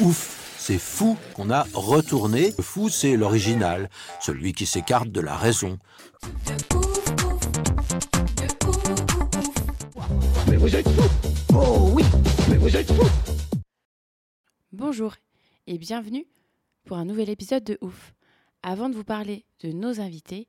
Ouf, c'est fou qu'on a retourné. Le fou, c'est l'original, celui qui s'écarte de la raison. Mais vous êtes fous Oh oui Mais vous êtes fous Bonjour et bienvenue pour un nouvel épisode de Ouf. Avant de vous parler de nos invités,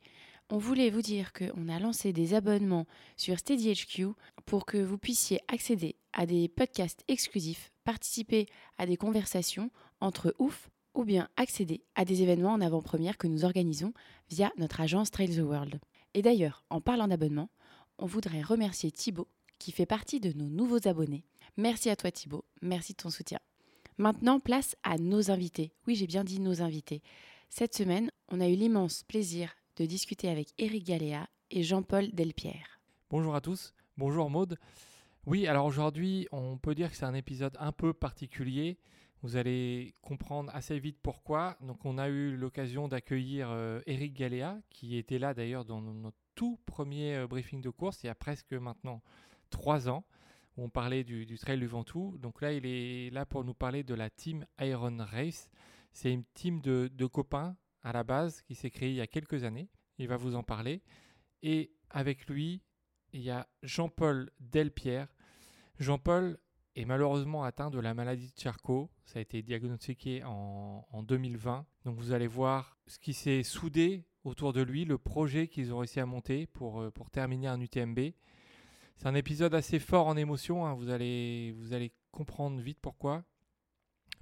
on voulait vous dire qu'on a lancé des abonnements sur SteadyHQ pour que vous puissiez accéder à des podcasts exclusifs, participer à des conversations entre Ouf ou bien accéder à des événements en avant-première que nous organisons via notre agence Trail the World. Et d'ailleurs, en parlant d'abonnement, on voudrait remercier Thibaut qui fait partie de nos nouveaux abonnés. Merci à toi Thibaut, merci de ton soutien. Maintenant, place à nos invités. Oui, j'ai bien dit nos invités. Cette semaine, on a eu l'immense plaisir de discuter avec Eric Galéa et Jean-Paul Delpierre. Bonjour à tous. Bonjour Maude. Oui, alors aujourd'hui, on peut dire que c'est un épisode un peu particulier. Vous allez comprendre assez vite pourquoi. Donc, on a eu l'occasion d'accueillir euh, Eric Galéa, qui était là d'ailleurs dans no- notre tout premier euh, briefing de course, il y a presque maintenant trois ans, où on parlait du, du Trail du Ventoux. Donc là, il est là pour nous parler de la team Iron Race. C'est une team de, de copains à la base qui s'est créée il y a quelques années. Il va vous en parler. Et avec lui, il y a Jean-Paul Delpierre. Jean-Paul est malheureusement atteint de la maladie de Charcot. Ça a été diagnostiqué en, en 2020. Donc vous allez voir ce qui s'est soudé autour de lui, le projet qu'ils ont réussi à monter pour, euh, pour terminer un UTMB. C'est un épisode assez fort en émotion. hein. Vous, allez, vous allez comprendre vite pourquoi.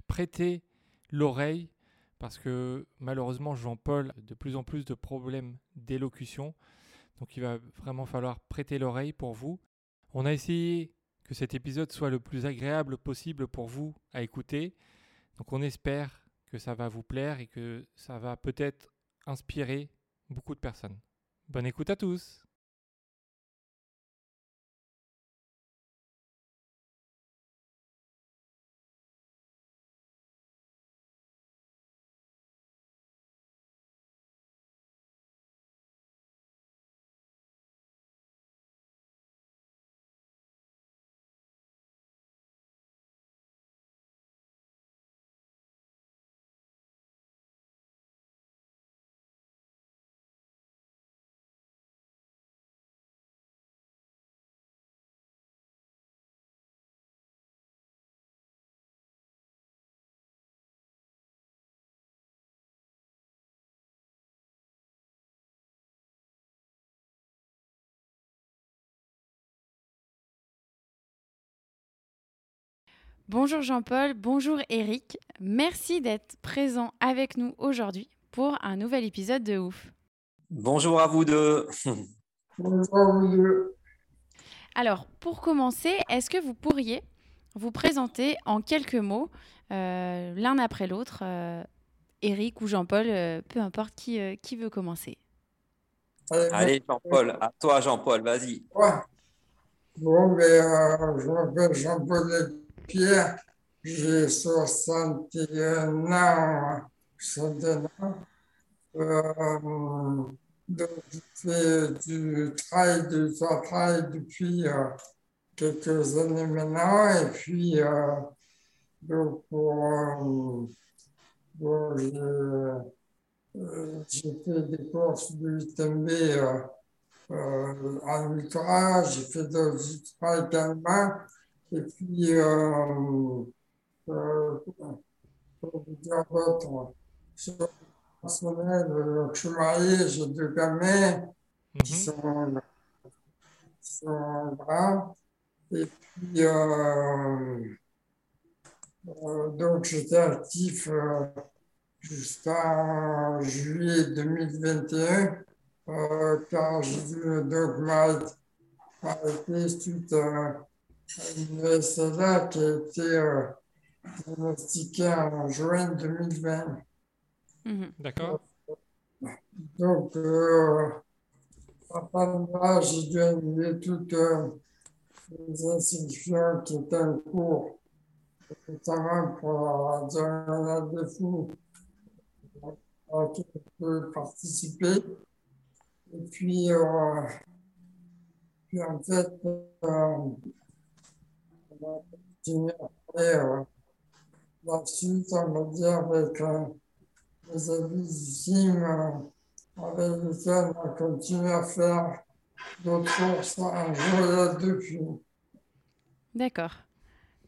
Prêtez l'oreille parce que malheureusement Jean-Paul a de plus en plus de problèmes d'élocution. Donc il va vraiment falloir prêter l'oreille pour vous. On a essayé que cet épisode soit le plus agréable possible pour vous à écouter. Donc on espère que ça va vous plaire et que ça va peut-être inspirer beaucoup de personnes. Bonne écoute à tous. Bonjour Jean-Paul, bonjour Eric. Merci d'être présent avec nous aujourd'hui pour un nouvel épisode de Ouf. Bonjour à vous deux. Alors, pour commencer, est-ce que vous pourriez vous présenter en quelques mots, euh, l'un après l'autre, euh, Eric ou Jean-Paul, euh, peu importe qui, euh, qui veut commencer Allez, Jean-Paul, à toi, Jean-Paul, vas-y. Ouais. Bon, ben, euh, je m'appelle Jean-Paul Pierre, j'ai 61 ans, 61 ans. Euh, donc, je fais du trail, du trail depuis euh, quelques années maintenant. Et puis, euh, euh, j'ai fait des courses de UTMB euh, en ultra, j'ai fait de l'ultra également. Et puis, euh, euh, pour vous dire d'autres, sur le personnel, euh, je suis marié, j'ai deux gamins qui Mhm. sont, qui sont grands. Et puis, euh, euh, donc, j'étais actif euh, jusqu'en juillet 2021, euh, quand j'ai vu le dogma arrêté suite à SLA qui a été diagnostiquée en juin 2020. Mhm. D'accord. Donc, à part de là, j'ai dû annuler toutes les inscriptions qui étaient en cours, notamment pour la diagonale de fou à je peux participer. Et puis, euh, puis en fait, euh, on a continué après euh, la suite, on va dire, avec euh, les amis du euh, avec lesquels on a continué à faire d'autres courses un jour depuis. D'accord.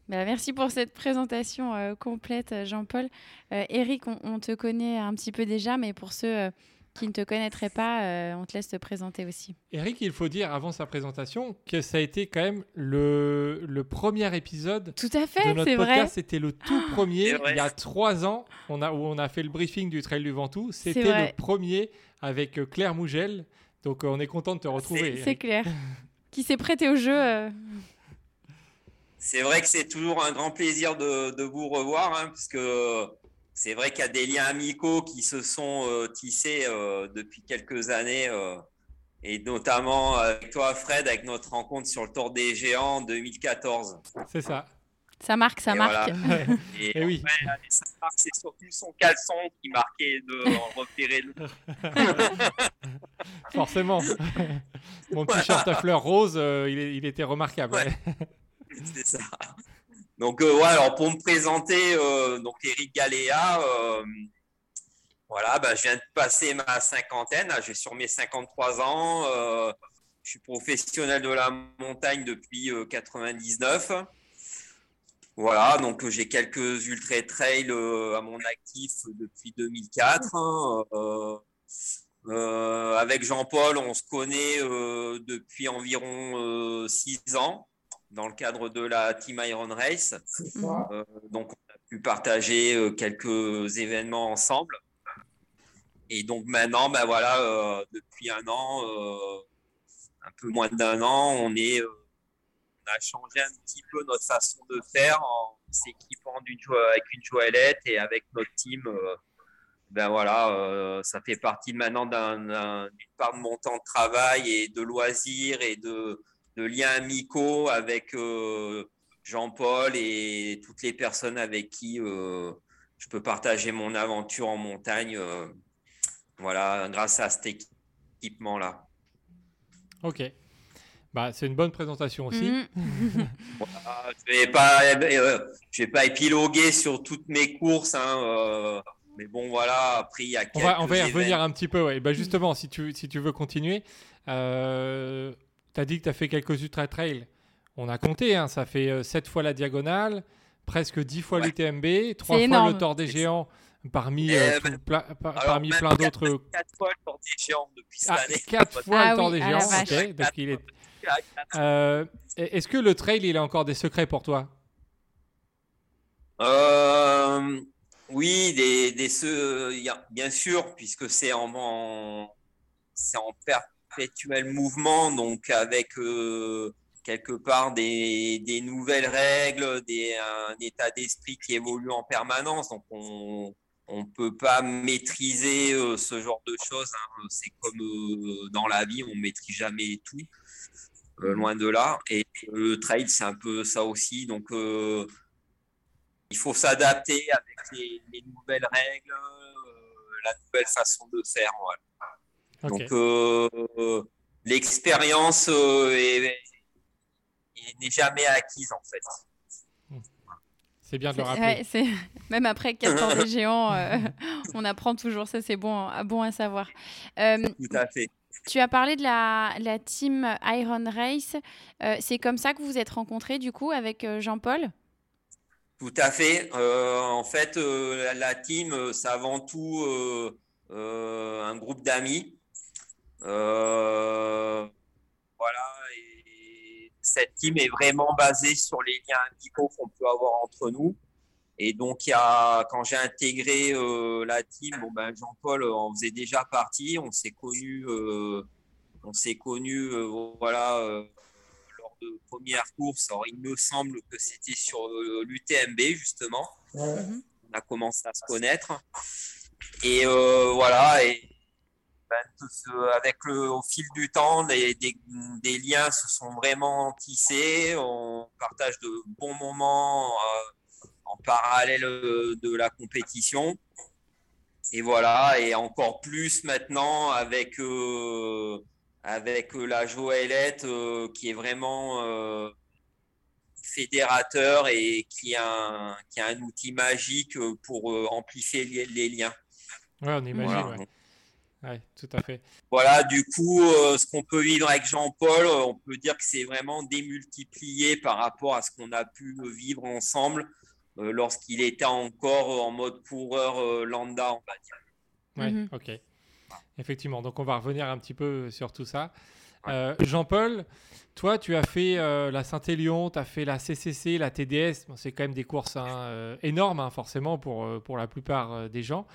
Bah, merci pour cette présentation euh, complète, Jean-Paul. Euh, Eric, on, on, te connaît un petit peu déjà, mais pour ceux euh, qui ne te connaîtraient pas, euh, on te laisse te présenter aussi. Eric, il faut dire avant sa présentation que ça a été quand même le, le premier épisode Tout à fait, de notre c'est podcast. vrai. C'était le tout premier, C'est vrai. il y a trois ans, on a, où on a fait le briefing du Trail du Ventoux. C'était le premier avec euh, Claire Mougel. Donc euh, on est content de te retrouver. C'est clair. qui s'est prêté au jeu. euh, C'est vrai que c'est toujours un grand plaisir de, de vous revoir, hein, puisque c'est vrai qu'il y a des liens amicaux qui se sont euh, tissés euh, depuis quelques années, euh, et notamment avec toi, Fred, avec notre rencontre sur le Tour des Géants en 2014. C'est ça. Ça marque, ça Et marque. voilà. Et, Eh oui. ça marque, c'est surtout son caleçon qui marquait de repérer le. Forcément. Mon t-shirt à fleurs rose, euh, il, était remarquable. Ouais. C'est ça. Donc, euh, alors pour me présenter, euh, Eric Galéa, euh, voilà, bah, je viens de passer ma cinquantaine, là, j'ai sur mes 53 ans, je suis professionnel de la montagne depuis euh, 99. Voilà, donc j'ai quelques ultra trails à mon actif depuis 2004. hein, avec Jean-Paul, on se connaît depuis environ 6 ans dans le cadre de la Team Iron Race. Euh, donc, on a pu partager euh, quelques événements ensemble. Et donc, maintenant, ben voilà, euh, depuis un an, euh, un peu moins d'un an, on, est, on a changé un petit peu notre façon de faire en s'équipant d'une avec une joëlette et avec notre team. ben voilà, ça fait partie maintenant d'un- d'un- d'une part de mon temps de travail et de loisirs et de, de liens amicaux avec euh, Jean-Paul et toutes les personnes avec qui euh, je peux partager mon aventure en montagne. euh, voilà, grâce à cet équipement-là. Ok. Bah, c'est une bonne présentation aussi. Voilà, je vais pas, euh, je vais pas épiloguer sur toutes mes courses, hein, euh, mais bon voilà. Après, il y a On va, on va y revenir un petit peu. Ouais. Bah, justement, si tu, si tu veux continuer, euh, tu as dit que tu as fait quelques ultra trails. On a compté, hein, ça fait 7 fois la diagonale, presque 10 fois Ouais. l'UTMB, 3 C'est fois le. Tour des Géants, parmi, Eh euh, ben, tout pla- par- alors, parmi plein d'autres. Quatre fois le Tour des Géants depuis cette Ah, année. 4 fois Ah le Tour oui, des Géants. vache. ok, donc il est- Euh, Est-ce que le trail, il a encore des secrets pour toi? Euh, oui, des, des bien sûr, puisque c'est en, en- c'est en perpétuel mouvement, donc avec euh, quelque part des, nouvelles règles, des, un état d'esprit qui évolue en permanence. Donc on on peut pas maîtriser euh, ce genre de choses. hein. C'est comme euh, dans la vie, on maîtrise jamais tout, loin de là. Et le trail, c'est un peu ça aussi. Donc il faut s'adapter avec les, les nouvelles règles, la nouvelle façon de faire. voilà. Donc euh, l'expérience euh, est- est- n'est jamais acquise en fait. C'est bien de le rappeler. ouais, Même après 14 des géants, euh, on apprend toujours. Ça, c'est bon, à- bon à savoir. Euh, Tout à fait. tu as parlé de la, la team Iron Race. Euh, c'est comme ça que vous vous êtes rencontrés, du coup, avec Jean-Paul? Tout à fait. Euh, en fait, euh, la, la team, c'est avant tout euh, euh, un groupe d'amis. Euh, voilà. Et cette team est vraiment basée sur les liens amicaux qu'on peut avoir entre nous. Et donc, il y a, quand j'ai intégré euh, la team, bon, ben, Jean-Paul euh, en faisait déjà partie. On s'est connus, euh, on s'est connus, voilà, lors de première course. Alors, il me semble que c'était sur l'UTMB, justement. On a commencé à se connaître. Et voilà, et avec le, au fil du temps, des, des, liens se sont vraiment tissés. On partage de bons moments en parallèle de la compétition. Et voilà, et encore plus maintenant avec, euh, avec euh, la Joëlette euh, qui est vraiment fédérateur et qui a, un, qui a un outil magique pour amplifier les, liens. Ouais, on imagine, ouais. Tout à fait. Voilà, du coup, ce qu'on peut vivre avec Jean-Paul, on peut dire que c'est vraiment démultiplié par rapport à ce qu'on a pu vivre ensemble euh, lorsqu'il était encore en mode coureur euh, lambda, on va dire. Oui, Mhm. ok. Effectivement, donc on va revenir un petit peu sur tout ça. Euh, Jean-Paul, toi, tu as fait la Saint-Élion, tu as fait la CCC, la TDS. Bon, c'est quand même des courses hein, énormes, hein, forcément, pour, pour la plupart des gens.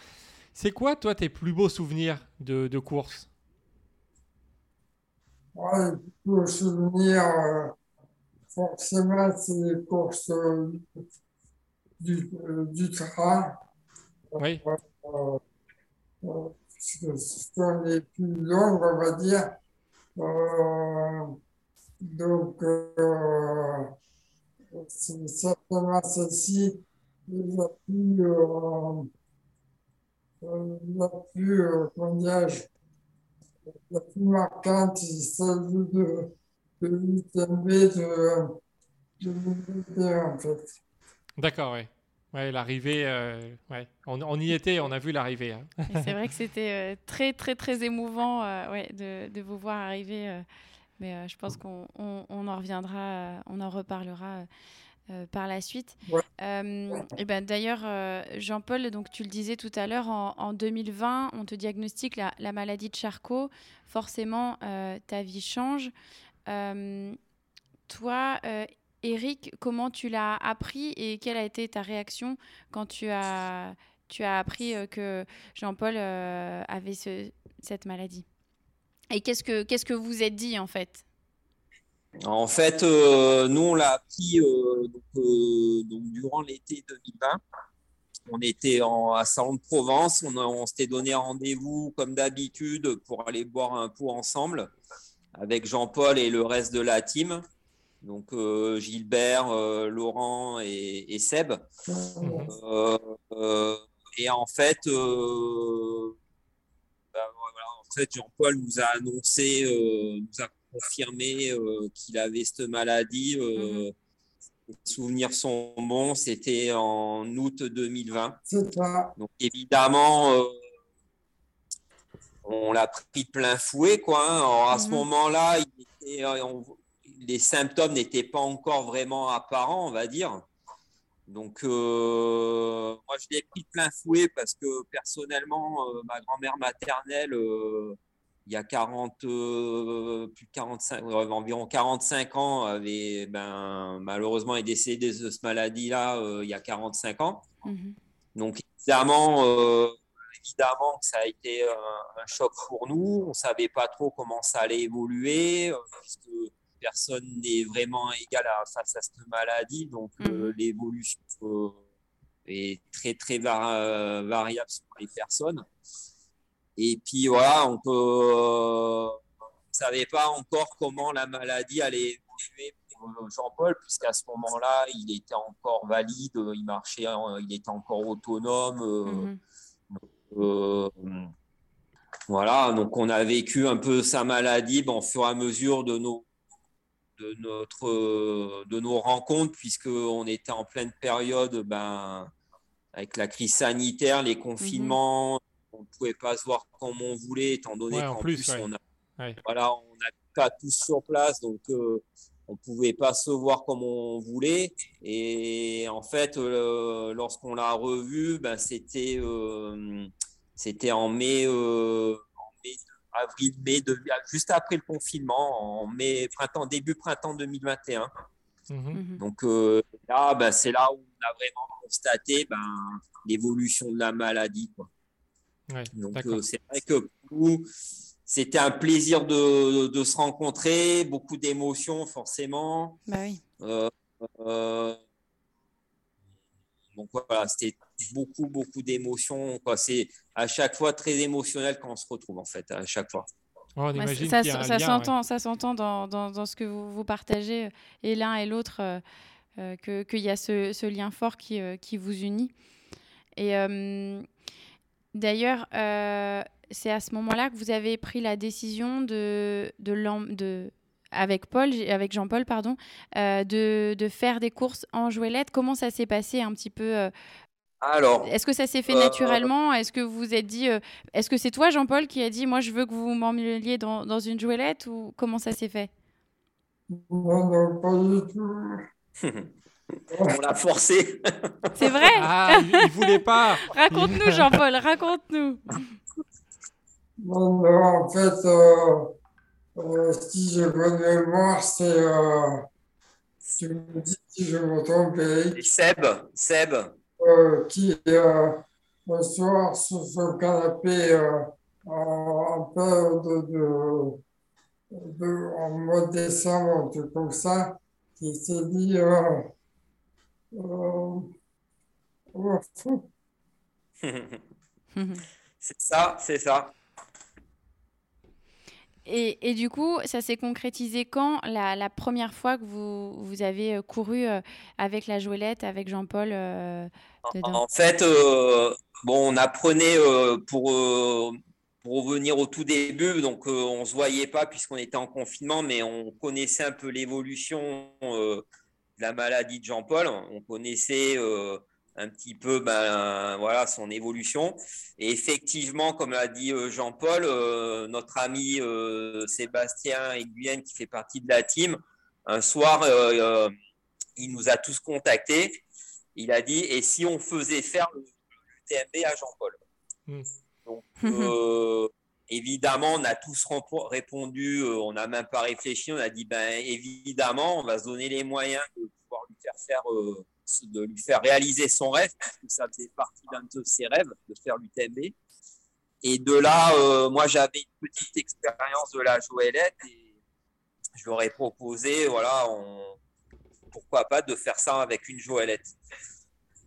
C'est quoi, toi, tes plus beaux souvenirs de, de course? Ouais, les plus beaux souvenirs, forcément, c'est les courses du, euh, du train. Oui. Euh, euh, ce sont les plus longues, on va dire. donc, c'est certainement celle-ci la plus, la plus, comment dirais-je, la plus marquante, c'est celle de, de l'UTMB de, de en fait. D'accord, oui. Ouais, l'arrivée, euh, ouais. On, on, y était, on a vu l'arrivée. Hein. C'est vrai que c'était euh, très, très, très émouvant euh, ouais, de, de, vous voir arriver. Euh, mais euh, je pense qu'on on, on en reviendra, euh, on en reparlera par la suite. Ouais. et ben, D'ailleurs, Jean-Paul, donc tu le disais tout à l'heure, en, en, 2020, on te diagnostique la, la maladie de Charcot. Forcément, ta vie change. toi, Eric, comment tu l'as appris et quelle a été ta réaction quand tu as, tu as appris euh, que Jean-Paul euh, avait ce, cette maladie? Et qu'est-ce que, qu'est-ce que vous êtes dit en fait? En fait, euh, nous, on l'a appris euh, euh, donc, durant l'été 2020. On était en, à Salon de Provence, on, s'était donné rendez-vous comme d'habitude pour aller boire un pot ensemble avec Jean-Paul et le reste de la team donc Gilbert, Laurent et, Seb. Et en fait, ben en fait Jean-Paul nous a annoncé, nous a confirmé qu'il avait cette maladie. Mhm. Les souvenirs sont bons, c'était en août 2020. C'est ça. Donc évidemment, on l'a pris de plein fouet, quoi. hein. Alors, à ce Mhm. moment-là, les symptômes n'étaient pas encore vraiment apparents, on va dire. Donc, euh, moi, je l'ai pris de plein fouet parce que personnellement, euh, ma grand-mère maternelle, euh, il y a 40, euh, plus de 45, euh, environ 45 ans, avait, ben, malheureusement est décédée de cette maladie-là euh, il y a 45 ans. Mhm. Donc, évidemment, euh, évidemment que ça a été un, un choc pour nous. On ne savait pas trop comment ça allait évoluer, puisque personne n'est vraiment égal à, face à cette maladie. Donc, Mhm. l'évolution est très, très var- variable sur les personnes. Et puis, voilà, on peut, on ne savait pas encore comment la maladie allait évoluer pour euh, Jean-Paul, puisqu'à ce moment-là, il était encore valide, il marchait, euh, il était encore autonome. euh, Mhm. euh, voilà, donc on a vécu un peu sa maladie ben, au fur et à mesure de nos, de notre, euh, de nos rencontres, puisqu'on était en pleine période ben, avec la crise sanitaire, les confinements, on ne pouvait pas se voir comme on voulait, étant donné Ouais, qu'en plus, plus, ouais. on a Ouais. voilà, on n'habite pas tous sur place, donc euh, on pouvait pas se voir comme on voulait. Et en fait, euh, lorsqu'on l'a revu, ben, c'était euh, c'était en mai, euh, en mai, avril, mai, de- juste après le confinement, en mai, printemps, début printemps 2021. Mhm. Mhm. Donc euh, là, ben, c'est là où on a vraiment constaté ben, l'évolution de la maladie. Quoi. Ouais, Donc euh, c'est vrai que pour nous, c'était un plaisir de, de, se rencontrer, beaucoup d'émotions forcément. Bah oui. Euh, euh, donc voilà, c'était beaucoup, beaucoup d'émotions. C'est à chaque fois très émotionnel quand on se retrouve, en fait, à chaque fois. Oh, ça, ça s'entend, ça s'entend dans, dans, dans, ce que vous, vous partagez, et l'un et l'autre, euh, qu'il y a ce, ce, lien fort qui, euh, qui vous unit. Et euh, d'ailleurs, c'est à ce moment-là que vous avez pris la décision de, de, de avec Paul, avec Jean-Paul, pardon, euh, de, de, faire des courses en jouelette. Comment ça s'est passé un petit peu euh, alors, est-ce que ça s'est fait euh, naturellement? Est-ce que vous vous êtes dit, est-ce que c'est toi, Jean-Paul, qui a dit, moi, je veux que vous m'emmêliez dans, dans une jouelette ou comment ça s'est fait? Non, non, pas du tout. On l'a forcé. C'est vrai Ah, il, voulait pas. raconte-nous, Jean-Paul, raconte-nous. Non, non, en fait, euh, euh, si j'ai bonne mémoire, c'est. Euh, tu me dis si je me trompe, Seb, Seb. Euh, qui, euh, le soir, sur son canapé, euh, en, peur de, de, de, en mode décembre, un truc comme ça, qui s'est dit. Euh, c'est ça, c'est ça. Et, et, du coup, ça s'est concrétisé quand la, la, première fois que vous, vous avez euh, couru euh, avec la Joëlette, avec Jean-Paul euh, En fait, euh, bon, on apprenait euh, pour, pour revenir au tout début, donc on ne se voyait pas puisqu'on était en confinement, mais on connaissait un peu l'évolution la maladie de Jean-Paul. On connaissait un petit peu ben, voilà, son évolution. Et effectivement, comme l'a dit euh, Jean-Paul, euh, notre ami euh, Sébastien Aiguienne, qui fait partie de la team, un soir, il nous a tous contactés. Il a dit Et si on faisait faire l'UTMB à Jean-Paul? Mmh. Donc, évidemment, on a tous répondu, on n'a même pas réfléchi, on a dit ben, évidemment, on va se donner les moyens de pouvoir lui faire de lui faire réaliser son rêve, parce que ça faisait partie d'un de ses rêves, de faire l'UTMB. Et de là, euh, moi, j'avais une petite expérience de la joëlette et je leur ai proposé, voilà, pourquoi pas de faire ça avec une joëlette.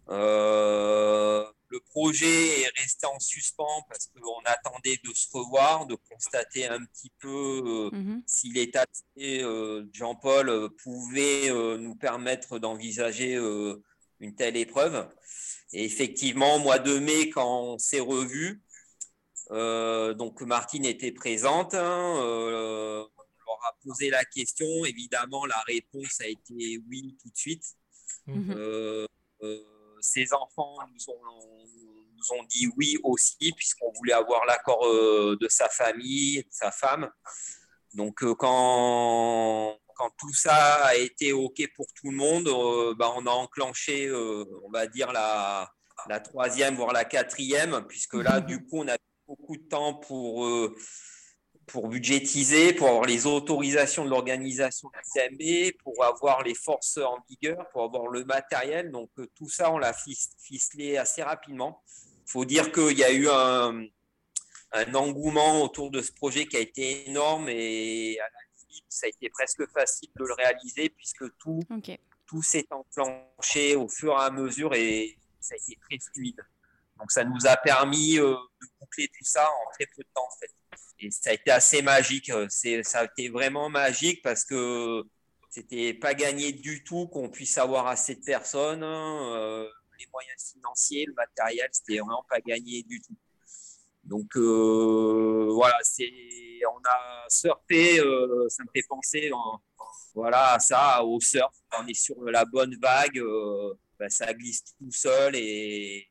Euh, le projet est resté en suspens parce qu'on attendait de se revoir, de constater un petit peu euh, mhm. si l'état de Jean-Paul euh, pouvait euh, nous permettre d'envisager une telle épreuve. Et effectivement, au mois de mai, quand on s'est revu, donc Martine était présente, hein, on leur a posé la question. Évidemment, la réponse a été oui tout de suite. Mhm ses enfants nous ont, dit oui aussi, puisqu'on voulait avoir l'accord euh, de sa famille, de sa femme. Donc, euh, quand, quand tout ça a été OK pour tout le monde, euh, bah, on a enclenché, on va dire, la, la troisième, voire la quatrième, puisque là, du coup, on a beaucoup de temps pour pour budgétiser, pour avoir les autorisations de l'organisation du CMB, pour avoir les forces en vigueur, pour avoir le matériel. Donc euh, tout ça, on l'a ficelé assez rapidement. Il faut dire qu'il y a eu un, un, engouement autour de ce projet qui a été énorme et à la limite, ça a été presque facile de le réaliser puisque tout, tout s'est enclenché au fur et à mesure et ça a été très fluide. Donc ça nous a permis euh, de boucler tout ça en très peu de temps en fait et ça a été assez magique. Euh, c'est, ça a été vraiment magique parce que c'était pas gagné du tout qu'on puisse avoir assez de personnes. Hein. Euh, les moyens financiers, le matériel, c'était vraiment pas gagné du tout. Donc euh, voilà, on a surfé, ça me fait penser voilà, à ça, au surf. On est sur la bonne vague, ben, ça glisse tout seul et,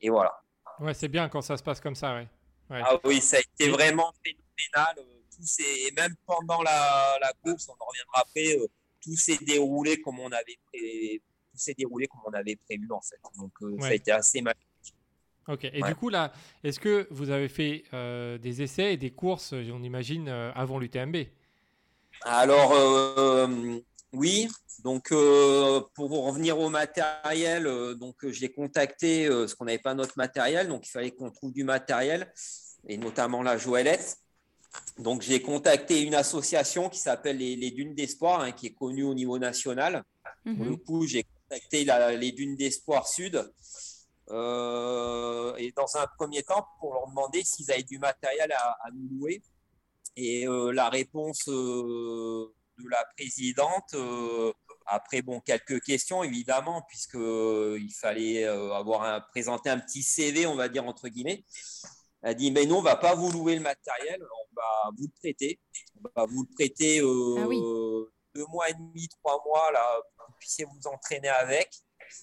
et voilà. Ouais, c'est bien quand ça se passe comme ça, ouais. Ah oui, ça a été vraiment phénoménal. Euh, tout et même pendant la, la, course, on en reviendra après, euh, tout s'est déroulé comme on avait tout s'est déroulé comme on avait prévu en fait. Donc euh, ça a été assez magique. Ok. Et du coup là, est-ce que vous avez fait des essais et des courses, on imagine, avant l'UTMB Alors oui. Donc pour revenir au matériel, donc j'ai contacté parce qu'on n'avait pas notre matériel, donc il fallait qu'on trouve du matériel et notamment la Joëlette. donc j'ai contacté une association qui s'appelle les, Dunes d'Espoir, hein, qui est connue au niveau national. Pour le coup, j'ai contacté les Dunes d'Espoir Sud. Euh, et dans un premier temps, pour leur demander s'ils avaient du matériel à, nous louer. Et euh, la réponse de la présidente, après bon quelques questions évidemment, puisque il fallait avoir un, présenter un petit CV, on va dire entre guillemets. Elle dit, mais nous, on ne va pas vous louer le matériel, on va vous le prêter. On va vous le prêter euh, ah deux mois et demi, trois mois, là, pour que vous puissiez vous entraîner avec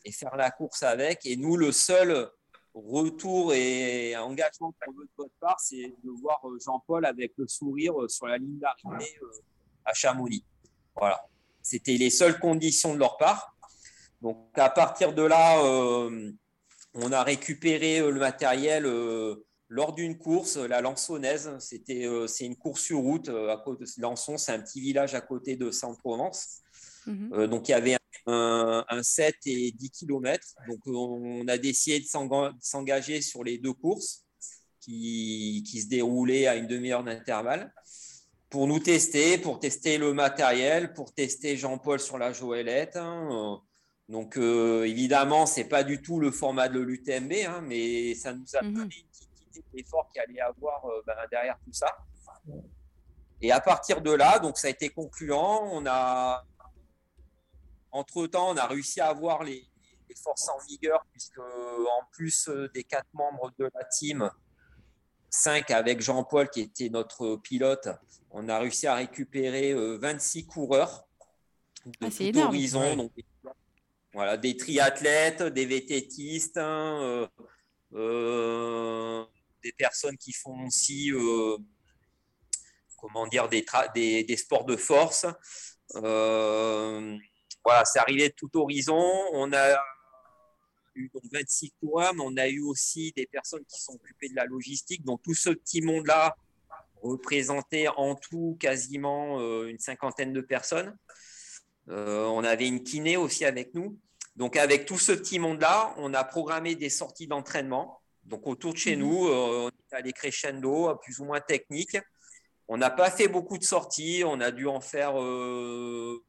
et faire la course avec. Et nous, le seul retour et engagement qu'on veut de votre part, c'est de voir euh, Jean-Paul avec le sourire euh, sur la ligne d'arrivée à Chamonix. Voilà. C'était les seules conditions de leur part. Donc, à partir de là, on a récupéré le matériel lors d'une course, la Lançonnaise, c'était, euh, c'est une course sur route euh, à côté de Lançon, c'est un petit village à côté de Saint-Provence. Mhm. Euh, donc il y avait un, 7 et 10 km. Donc on a décidé de s'engager sur les deux courses qui, qui se déroulaient à une demi-heure d'intervalle pour nous tester, pour tester le matériel, pour tester Jean-Paul sur la Joëlette. Hein. Donc évidemment, c'est pas du tout le format de l'UTMB, hein, mais ça nous a mhm l'effort qu'il allait avoir euh, ben, derrière tout ça. Et à partir de là, donc ça a été concluant. On a, entre temps, on a réussi à avoir les, forces en vigueur, puisque en plus euh, des quatre membres de la team, avec Jean-Paul qui était notre pilote, on a réussi à récupérer 26 euh, coureurs de ah, tout horizon. Donc, voilà, des triathlètes, des vététistes, hein, des personnes qui font aussi, euh, comment dire, des, des, sports de force. Euh, voilà, c'est arrivé de tout horizon. On a eu donc 26 coureurs, mais on a eu aussi des personnes qui sont occupées de la logistique. Donc tout ce petit monde-là représentait en tout quasiment euh, une cinquantaine de personnes. on avait une kiné aussi avec nous. Donc avec tout ce petit monde-là, on a programmé des sorties d'entraînement. Donc autour de chez mhm. nous, euh, on est allé crescendo, plus ou moins technique. On n'a pas fait beaucoup de sorties, on a dû en faire euh,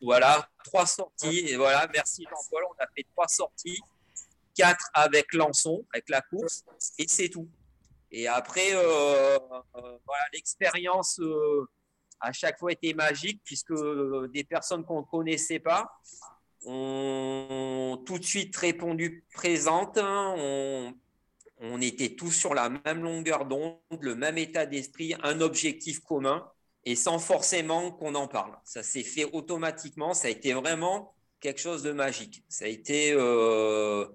voilà, trois sorties. Et voilà, merci Jean-Paul, on a fait trois sorties, quatre avec Lançon, avec la course, et c'est tout. Et après, euh, voilà, l'expérience à chaque fois était magique, puisque des personnes qu'on ne connaissait pas, ont tout de suite répondu présente. On, on était tous sur la même longueur d'onde, le même état d'esprit, un objectif commun et sans forcément qu'on en parle. Ça s'est fait automatiquement. Ça a été vraiment quelque chose de magique. Ça a été. Euh,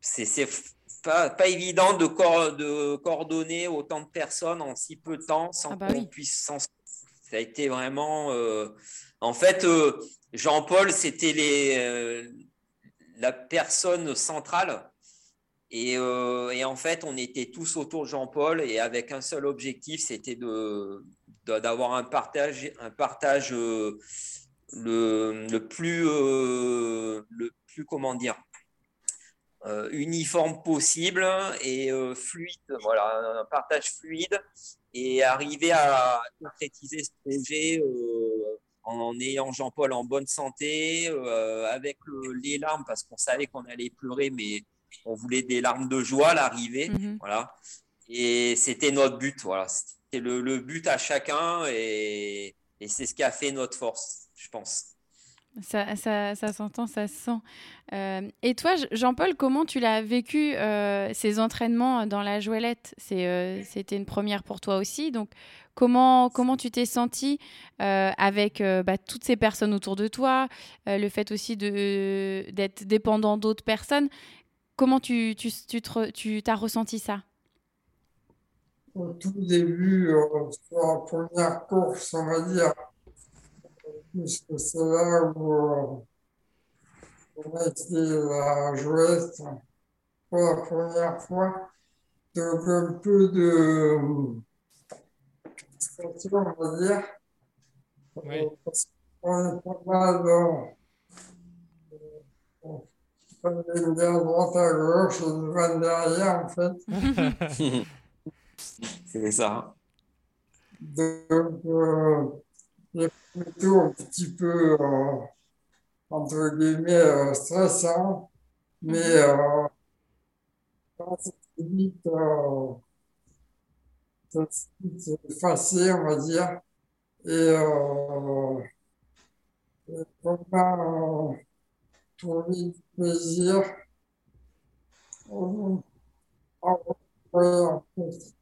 c'est pas, pas, évident de, de, coordonner autant de personnes en si peu de temps sans ah bah qu'on puisse. ça a été vraiment. Euh, en fait, euh, Jean-Paul, c'était la personne centrale. Euh, et, en fait, on était tous autour de Jean-Paul et avec un seul objectif, c'était d'avoir un partage, un partage euh, le, plus, le plus, comment dire, uniforme possible et fluide. Voilà, un partage fluide et arriver à concrétiser ce projet en ayant Jean-Paul en bonne santé, euh, avec les larmes, parce qu'on savait qu'on allait pleurer, mais on voulait des larmes de joie à l'arrivée. Mhm. Voilà. Et c'était notre but. Voilà. C'était le, but à chacun et, c'est ce qui a fait notre force, je pense. Ça, ça, ça s'entend, ça se sent. Euh, et toi, Jean-Paul, comment tu l'as vécu euh, ces entraînements dans la Joëlette C'était une première pour toi aussi. Donc, Comment, comment tu t'es senti euh, avec euh, bah, toutes ces personnes autour de toi, euh, le fait aussi d'être dépendant d'autres personnes? Comment tu, tu, tu, as ressenti ça? Au tout début, sur la première course, on va dire, puisque c'est là où on a été la jouer pour la première fois, donc un peu de on va dire. Oui. On est pas mal dans. On est bien droite à gauche, une vanne derrière, en fait. C'est ça. de, de, plutôt un petit peu, euh, entre guillemets, euh, stressant, mais euh, c'est vite, euh, c'est facile, on va dire. Et, euh, et comment trouver du plaisir en, en, en fait. En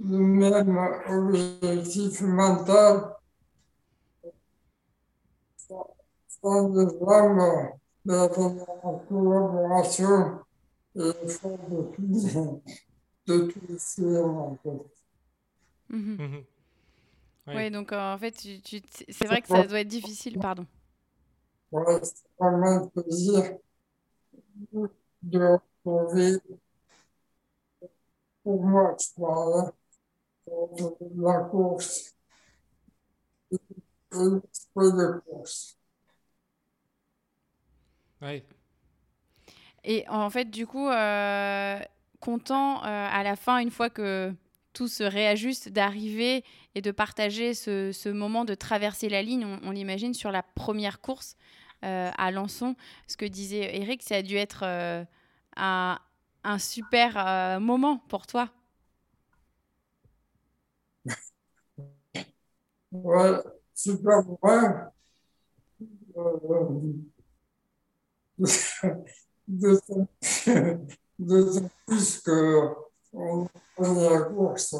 le même objectif mental, sans âmes de la collaboration et l'effort de tous de tous les séances, en fait. Oui, Ouais. donc euh, en fait, tu, tu- c'est vrai que ça doit être difficile, pardon. Ouais, c'est vraiment un plaisir de retrouver, pour moi, je parle, course et en fait, du coup, euh, content euh, à la fin, une fois que tout se réajuste, d'arriver et de partager ce, moment de traverser la ligne, on, l'imagine, sur la première course euh, à Lançon. Ce que disait Eric, ça a dû être un, un super moment pour toi. Ouais, super bien. Euh, D'autant plus que on prenait la course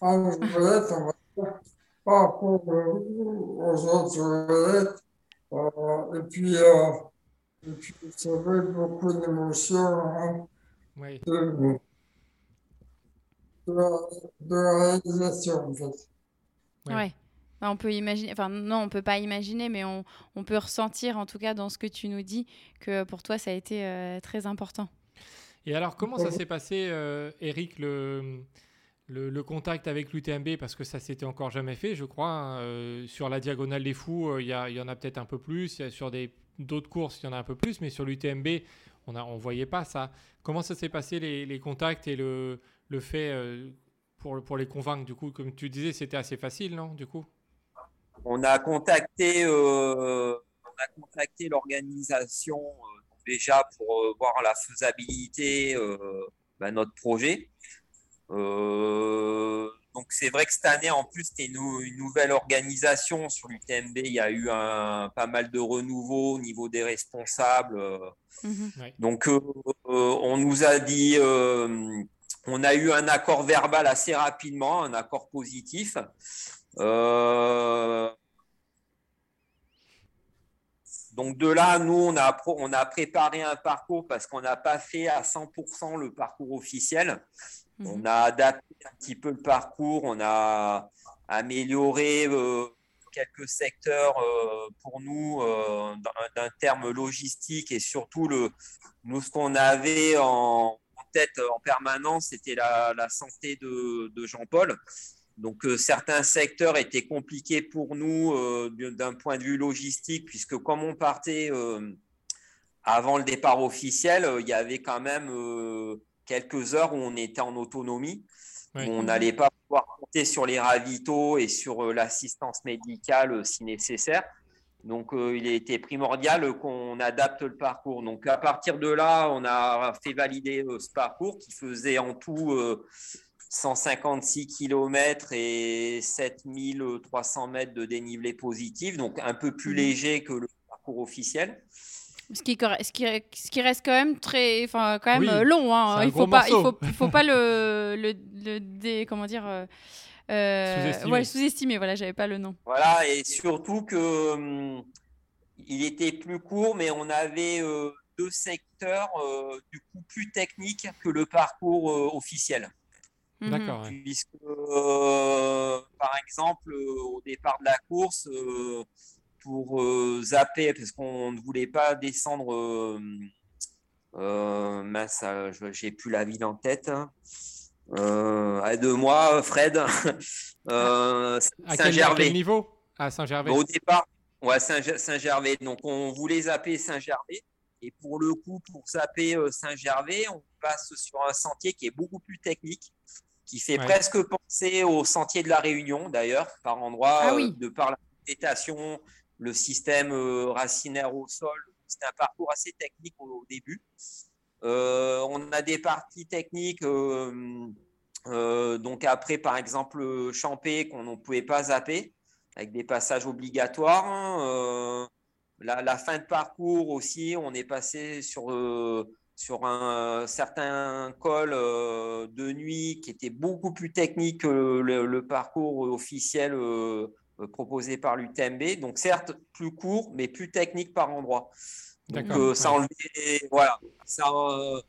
en vedette, on va dire, par rapport aux autres vedettes. Euh, et puis, euh, et puis ça beaucoup d'émotions hein, de, de, la, de la réalisation, en fait. Ouais. Bah, on peut imaginer, enfin non, on peut pas imaginer, mais on, on peut ressentir en tout cas dans ce que tu nous dis que pour toi ça a été euh, très important. Et alors, comment ça s'est passé, euh, Eric, le, le, le contact avec l'UTMB Parce que ça s'était encore jamais fait, je crois. hein. Euh, sur la Diagonale des Fous, euh, il y, en a peut-être un peu plus. Il y a sur des- d'autres courses, il y en a un peu plus. Mais sur l'UTMB, on ne on voyait pas ça. Comment ça s'est passé, les, les contacts et le, le fait euh, pour, pour les convaincre Du coup, comme tu disais, c'était assez facile, non Du coup? On a contacté, euh, on a contacté l'organisation euh, déjà pour euh, voir la faisabilité euh, bah, notre projet. Euh, donc c'est vrai que cette année en plus c'était une, nou- une nouvelle organisation sur l'UTMB. Il y a eu un, pas mal de renouveau au niveau des responsables. Mhm. donc, euh, euh, on nous a dit, euh, on a eu un accord verbal assez rapidement, un accord positif. Euh, donc, de là, nous, on a, on préparé un parcours parce qu'on n'a pas fait à 100% le parcours officiel. On Mhm. a adapté un petit peu le parcours, on a amélioré euh, quelques secteurs euh, pour nous euh, d'un- d'un terme logistique et surtout le, nous ce qu'on avait en, en tête en permanence c'était la, la santé de, de Jean-Paul. Donc euh, certains secteurs étaient compliqués pour nous euh, d'un point de vue logistique puisque comme on partait euh, avant le départ officiel, il y avait quand même quelques heures où on était en autonomie, où on n'allait pas pouvoir compter sur les ravitaux et sur l'assistance médicale si nécessaire. Donc, il était primordial qu'on adapte le parcours. Donc, à partir de là, on a fait valider ce parcours qui faisait en tout 156 km et 7300 mètres de dénivelé positif, donc un peu plus Mhm. léger que le parcours officiel. Ce qui, corre- ce, qui, ce qui reste quand même très, enfin quand même Oui, euh, long. hein. Il faut pas, il faut, il faut pas le, le, le dé- comment dire, euh, euh, Sous-estimer. ouais, sous-estimer. Voilà, j'avais pas le nom. Voilà, et surtout que hum, il était plus court, mais on avait euh, deux secteurs euh, du coup plus techniques que le parcours euh, officiel. Mhm. D'accord. ouais. puisque, euh, par exemple, euh, au départ de la course, euh, pour euh, zapper, parce qu'on ne voulait pas descendre, euh, euh, mince, je- j'ai plus la ville en tête. hein. Euh, à deux mois, Fred, euh, À à Saint-Gervais. quel niveau? À Saint-Gervais. Au départ, ouais, Saint- Saint-Gervais. Donc, on voulait zapper Saint-Gervais. Et pour le coup, pour zapper euh, Saint-Gervais, on passe sur un sentier qui est beaucoup plus technique, qui fait Ouais. presque penser au sentier de la Réunion, d'ailleurs, par endroits, Ah euh, oui. de par la végétation, le système euh, racinaire au sol. C'est un parcours assez technique au, au début. Euh, on a des parties techniques. euh, euh, donc après, par exemple, Champé, qu'on ne pouvait pas zapper, avec des passages obligatoires. hein, euh, la, la fin de parcours aussi, on est passé sur, euh, sur un certain col euh, de nuit qui était beaucoup plus technique que le, le parcours officiel euh, euh, proposé par l'UTMB. Donc certes, plus court, mais plus technique par endroit. Donc D'accord, euh, ça, ouais. enlevait, voilà, ça, euh,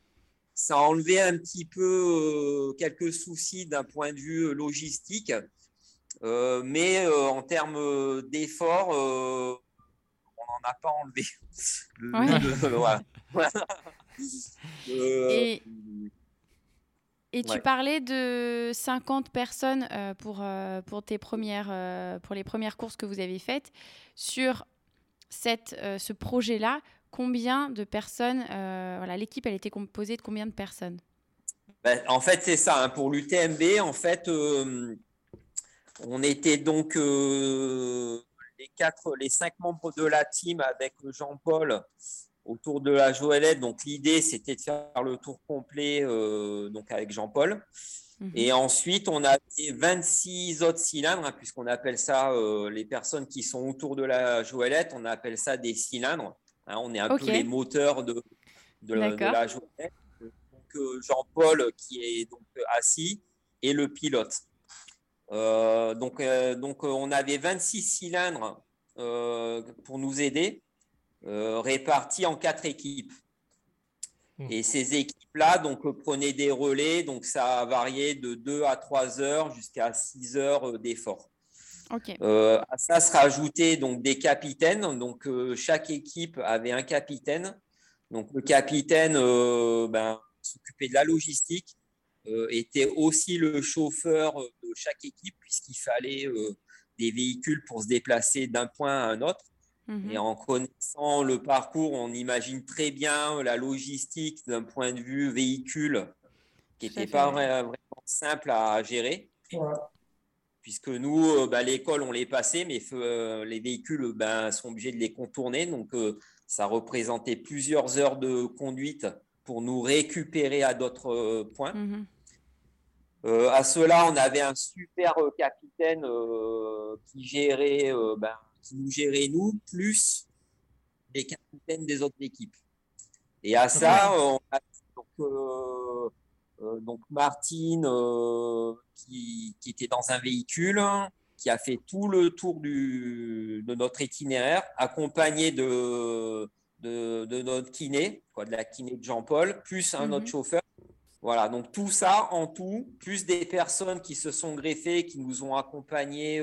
ça a enlevé un petit peu euh, quelques soucis d'un point de vue euh, logistique. Euh, mais euh, en termes euh, d'effort, euh, on n'en a pas enlevé. Le- Ouais. le- voilà. Euh, Et, et tu parlais de 50 personnes euh, pour, euh, pour, tes premières, pour les premières courses que vous avez faites. Sur cette, ce projet-là, combien de personnes, voilà, l'équipe, elle était composée de combien de personnes? Ben, en fait, c'est ça. hein. Pour l'UTMB, en fait, on était donc les quatre, les cinq membres de la team avec Jean-Paul autour de la Joëlette. Donc, l'idée, c'était de faire le tour complet euh, donc avec Jean-Paul. Mhm. Et ensuite, on avait 26 autres cylindres, hein, puisqu'on appelle ça euh, les personnes qui sont autour de la Joëlette, on appelle ça des cylindres. Hein, on est un peu les moteurs de, de, la, de D'accord. la Joëlette. Donc, euh, Jean-Paul qui est donc assis et le pilote. Donc, donc, on avait 26 cylindres pour nous aider, euh, répartis en quatre équipes. Hmm. Et ces équipes-là donc, euh, prenaient des relais, donc ça a varié de 2 à 3 heures jusqu'à 6 heures euh, d'effort. Ok. Euh, à ça se rajoutait donc des capitaines. Donc euh, chaque équipe avait un capitaine. Donc le capitaine euh, ben, s'occupait de la logistique, euh, était aussi le chauffeur de chaque équipe puisqu'il fallait euh, des véhicules pour se déplacer d'un point à un autre. Mhm. Et en connaissant le parcours, on imagine très bien la logistique d'un point de vue véhicule qui n'était pas vraiment simple à gérer Ouais. puisque nous, euh, bah, l'école, on les passait, mais euh, les véhicules euh, ben, sont obligés de les contourner. Donc, euh, ça représentait plusieurs heures de conduite pour nous récupérer à d'autres euh, points. Mhm. Euh, à cela, on avait un super euh, capitaine euh, qui gérait, euh, ben, qui nous gérait nous, plus les capitaines des autres équipes. Et à ça, on a donc, euh, euh, donc Martine euh, qui, qui était dans un véhicule, qui a fait tout le tour du, de notre itinéraire, accompagné de, de, de notre kiné, quoi, de la kiné de Jean-Paul, plus un Mhm. autre chauffeur. Voilà, donc tout ça en tout, plus des personnes qui se sont greffées, qui nous ont accompagnés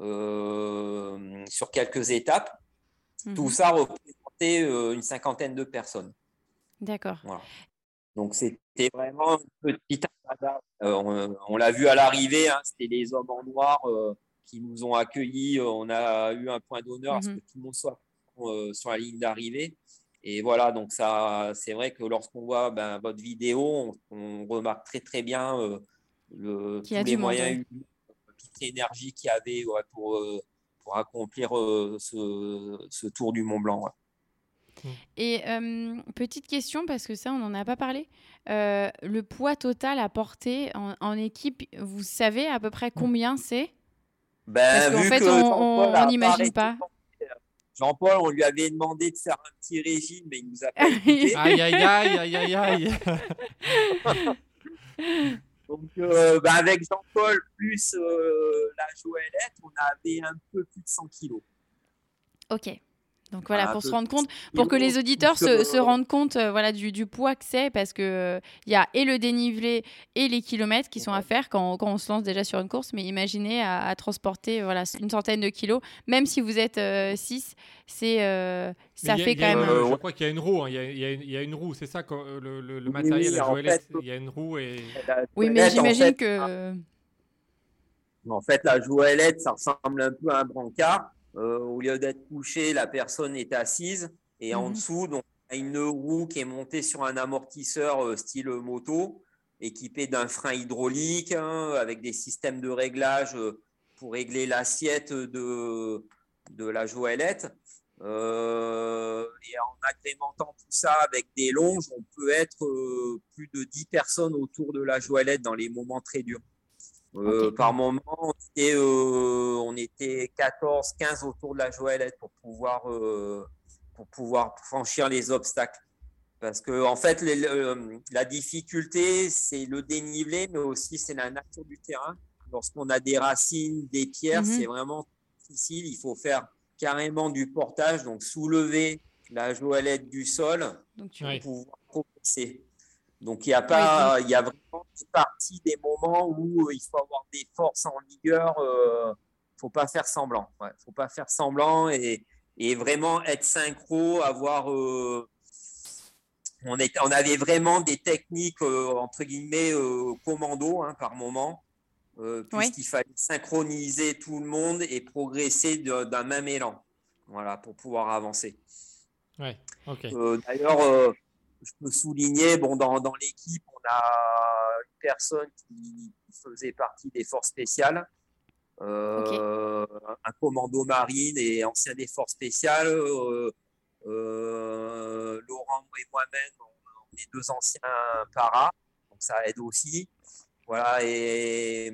euh, sur quelques étapes, Mhm. tout ça représentait euh, une cinquantaine de personnes. D'accord. Donc c'était vraiment une petite. Euh, on on l'a vu à l'arrivée, hein, c'était les hommes en noir qui nous ont accueillis. On a eu un point d'honneur à ce Mhm. que tout le monde soit sur la ligne d'arrivée. Et voilà, donc ça, c'est vrai que lorsqu'on voit ben, votre vidéo, on, on remarque très très bien euh, le, tous les moyens humains, l'énergie qu'il y avait ouais, pour, euh, pour accomplir euh, ce, ce tour du Mont Blanc. ouais. Et euh, petite question, parce que ça, on n'en a pas parlé. Euh, le poids total à porter en, en équipe, vous savez à peu près combien c'est? Ben, Parce qu'en fait, que on- n'imagine pas Jean-Paul, on lui avait demandé de faire un petit régime, mais il nous a pas écouté. Aïe, aïe, aïe, aïe, aïe, aïe. Donc, euh, ben, avec Jean-Paul plus euh, la Joëlette, on avait un peu plus de 100 kilos. Ok. Donc voilà, Voilà, pour se rendre compte, pour que les auditeurs se, se rendent compte euh, voilà, du, du poids que c'est, parce que il y a et le dénivelé et les kilomètres qui sont à faire quand, quand on se lance déjà sur une course. Mais imaginez à, à transporter voilà, une centaine de kilos, même si vous êtes 6, c'est euh, ça a- fait quand même. Euh, Je crois qu'il y a une roue. hein, Il y, a, il y a une- il y a une roue, c'est ça, quand, euh, le, le- le Oui, matériel, oui, fait, il y a une roue et. Oui, mais en j'imagine fait, que. En fait, la joëlette, ça ressemble un peu à un brancard. Euh, au lieu d'être couché, la personne est assise et en Mhm. dessous, donc, a une roue qui est montée sur un amortisseur euh, style moto, équipé d'un frein hydraulique, hein, avec des systèmes de réglage euh, pour régler l'assiette de, de la joëlette. Euh, et en agrémentant tout ça avec des longes, on peut être euh, plus de 10 personnes autour de la joëlette dans les moments très durs. Euh. Par moment, on était, euh, on était 14, 15 autour de la joëlette pour pouvoir, euh, pour pouvoir franchir les obstacles. Parce que, en fait, les- la difficulté, c'est le dénivelé, mais aussi c'est la nature du terrain. Lorsqu'on a des racines, des pierres, Mhm. c'est vraiment difficile. Il faut faire carrément du portage, donc soulever la joëlette du sol Donc tu... Ouais. pour pouvoir progresser. Donc, il y a pas, il y a vraiment une partie des moments où euh, il faut avoir des forces en vigueur. Il faut pas faire semblant. Ouais, faut pas faire semblant et, et vraiment être synchro, avoir. euh, on, est, on avait vraiment des techniques euh, entre guillemets euh, commando hein, par moment, euh, Oui. puisqu'il fallait synchroniser tout le monde et progresser d'un même élan. Voilà, pour pouvoir avancer. Ouais. Euh, D'ailleurs, euh, je peux souligner, bon, dans, dans l'équipe, on a une personne qui faisait partie des forces spéciales, euh, un commando marine et ancien des forces spéciales. euh, euh, Laurent et moi-même, on, on est deux anciens paras, donc ça aide aussi. Voilà, et,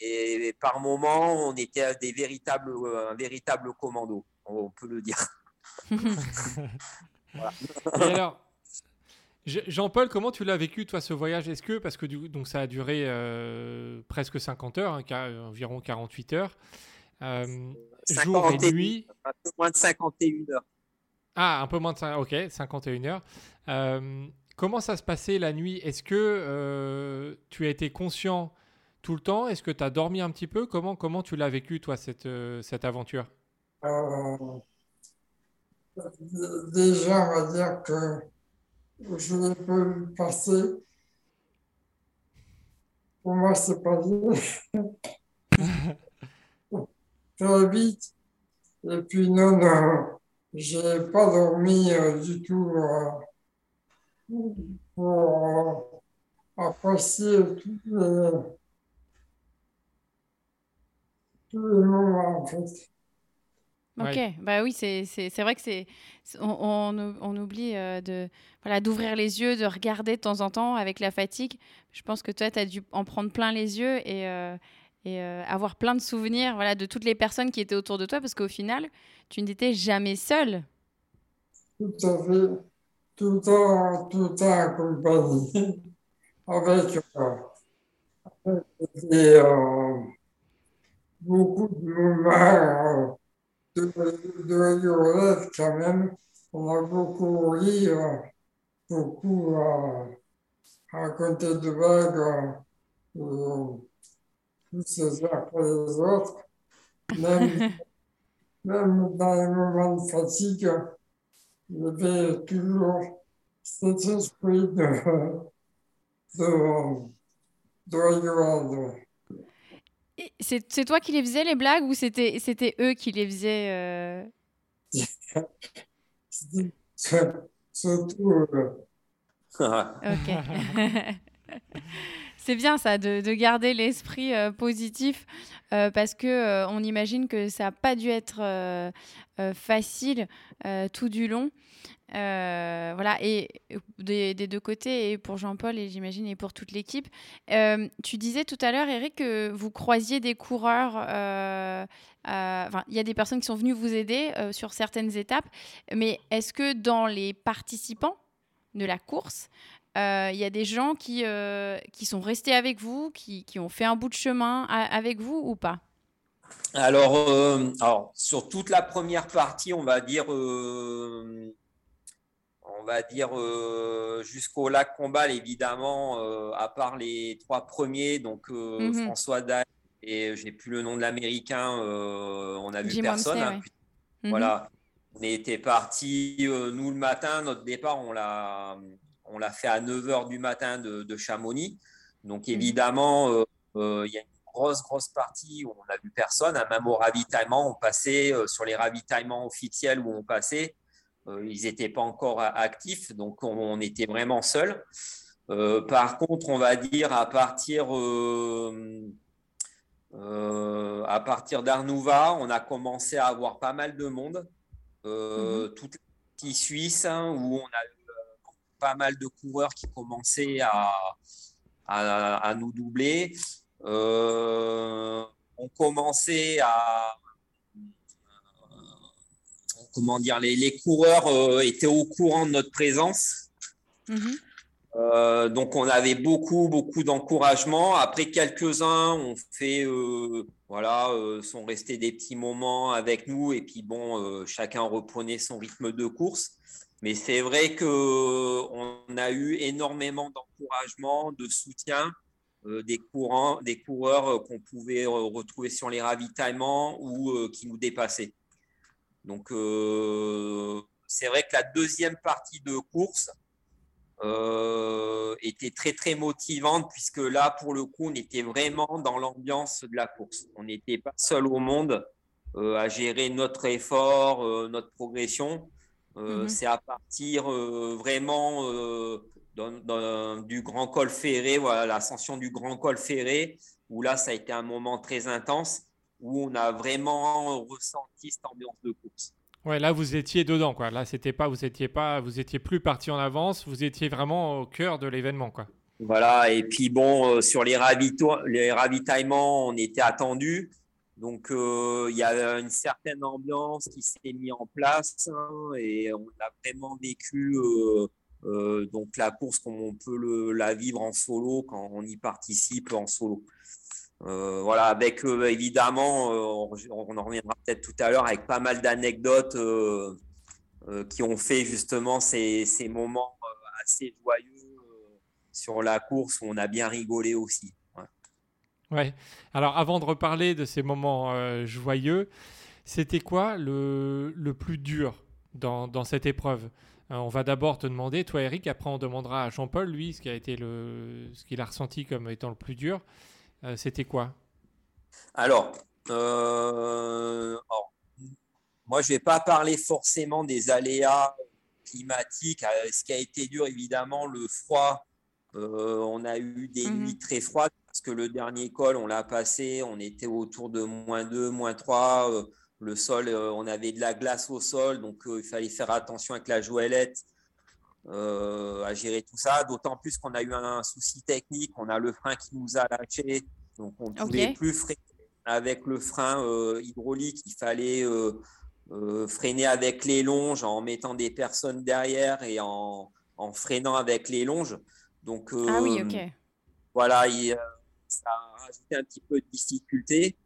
et par moment, on était des véritables, un véritable commando, on peut le dire. Et alors, Jean-Paul, comment tu l'as vécu, toi, ce voyage? Est-ce que, parce que du, donc ça a duré euh, presque 50 heures, hein, environ 48 heures, euh, jour et 51, nuit, Un peu moins de 51 heures. Ah, un peu moins de 5, ok, 51 heures. Euh, comment ça se passait la nuit? Est-ce que euh, tu as été conscient tout le temps? Est-ce que tu as dormi un petit peu? Comment, comment tu l'as vécu, toi, cette, euh, cette aventure? Euh, déjà, on va dire que je pas vu passer. Pour moi, c'est pas bien. Très vite. Et puis, non, non, j'ai pas dormi euh, du tout euh, pour euh, apprécier tous les, tous les moments, en fait. Ok, Ouais. bah oui, c'est c'est- c'est vrai que c'est on, on, on oublie euh, de voilà d'ouvrir les yeux, de regarder de temps en temps avec la fatigue. Je pense que toi, tu as dû en prendre plein les yeux et, euh, et euh, avoir plein de souvenirs voilà, de toutes les personnes qui étaient autour de toi parce qu'au final, tu n'étais jamais seul. Tout à fait, tout le temps, tout le temps accompagné avec, euh, avec euh, beaucoup de moments euh, de, de rigolade quand même. On a beaucoup ri, euh, beaucoup euh, raconté de vagues, euh, euh, tous les uns après les autres. Même, même dans les moments de fatigue, il y avait toujours cet esprit de, de, de rigolade. C'est c'est toi qui les faisais les blagues ou c'était c'était eux qui les faisaient euh, surtout Ok. C'est bien ça, de, de garder l'esprit euh, positif, euh, parce que euh, on imagine que ça n'a pas dû être facile euh, tout du long. Euh, voilà, et des, deux côtés, et pour Jean-Paul, et j'imagine, et pour toute l'équipe. Euh, tu disais tout à l'heure, Eric, que vous croisiez des coureurs. euh, euh, il y a des personnes qui sont venues vous aider euh, sur certaines étapes, mais est-ce que dans les participants de la course, euh, il y a des gens qui, euh, qui sont restés avec vous, qui, qui ont fait un bout de chemin avec vous ou pas? Alors, euh, alors, sur toute la première partie, on va dire, euh, on va dire euh, jusqu'au lac Combal, évidemment, à part les trois premiers, donc Mhm. François Dalle et j'ai plus le nom de l'américain, on a vu Jim personne. Hein. ouais. Mhm. Voilà, on était parti, nous le matin, notre départ, on l'a, on l'a fait à 9h du matin de, de Chamonix. Donc Mhm. évidemment, il y a une grosse, grosse partie où on n'a vu personne. Même au ravitaillement, on passait euh, sur les ravitaillements officiels où on passait. euh, ils n'étaient pas encore actifs, donc on, on était vraiment seuls. Euh, par contre, on va dire à partir, euh, euh, à partir d'Arnouva, on a commencé à avoir pas mal de monde. Euh, Toute la partie suisse, hein, où on a eu pas mal de coureurs qui commençaient à, à, à nous doubler. Euh, on commençait à. Comment dire, les, les coureurs euh, étaient au courant de notre présence. Mhm. Euh, donc on avait beaucoup beaucoup d'encouragement. Après quelques-uns ont fait euh, voilà euh, sont restés des petits moments avec nous et puis bon euh, chacun reprenait son rythme de course. Mais c'est vrai que on a eu énormément d'encouragement, de soutien euh, des courants, des coureurs euh, qu'on pouvait euh, retrouver sur les ravitaillements ou euh, qui nous dépassaient. Donc euh, c'est vrai que la deuxième partie de course euh, était très très motivante puisque là pour le coup on était vraiment dans l'ambiance de la course. On n'était pas seul au monde euh, à gérer notre effort, euh, notre progression. Euh, Mhm. C'est à partir euh, vraiment d'un- d'un- du grand col ferré, voilà l'ascension du grand col ferré où là ça a été un moment très intense où on a vraiment ressenti cette ambiance de course. Ouais, là vous étiez dedans, quoi. Là, c'était pas, vous étiez pas, vous étiez plus parti en avance, vous étiez vraiment au cœur de l'événement, quoi. Voilà, et puis bon, euh, sur les, ravito- les ravitaillements, on était attendu. Donc, euh, il y a une certaine ambiance qui s'est mise en place hein, et on a vraiment vécu euh, euh, donc la course comme on peut la vivre en solo quand on y participe en solo. Euh, voilà, avec euh, évidemment, on, en reviendra peut-être tout à l'heure, avec pas mal d'anecdotes qui ont fait justement ces, moments assez joyeux sur la course où on a bien rigolé aussi. Ouais. Alors, avant de reparler de ces moments joyeux, c'était quoi le, plus dur dans, cette épreuve? On va d'abord te demander, toi Eric, après on demandera à Jean-Paul, lui, ce qui a été le, ce qu'il a ressenti comme étant le plus dur. Euh, c'était quoi? Alors, euh, alors, moi, je ne vais pas parler forcément des aléas climatiques. Euh, Ce qui a été dur, évidemment, le froid. Euh, on a eu des Mhm. nuits très froides parce que le dernier col, on l'a passé, on était autour de moins 2, moins 3. Le sol, euh, on avait de la glace au sol, donc euh, il fallait faire attention avec la joëlette euh, à gérer tout ça. D'autant plus qu'on a eu un, souci technique, on a le frein qui nous a lâché, donc on ne pouvait plus freiner avec le frein euh, hydraulique. Il fallait euh, euh, freiner avec les longes en mettant des personnes derrière et en, en freinant avec les longes. Donc, Ah oui, ok. voilà, il, ça a rajouté un petit peu de difficulté.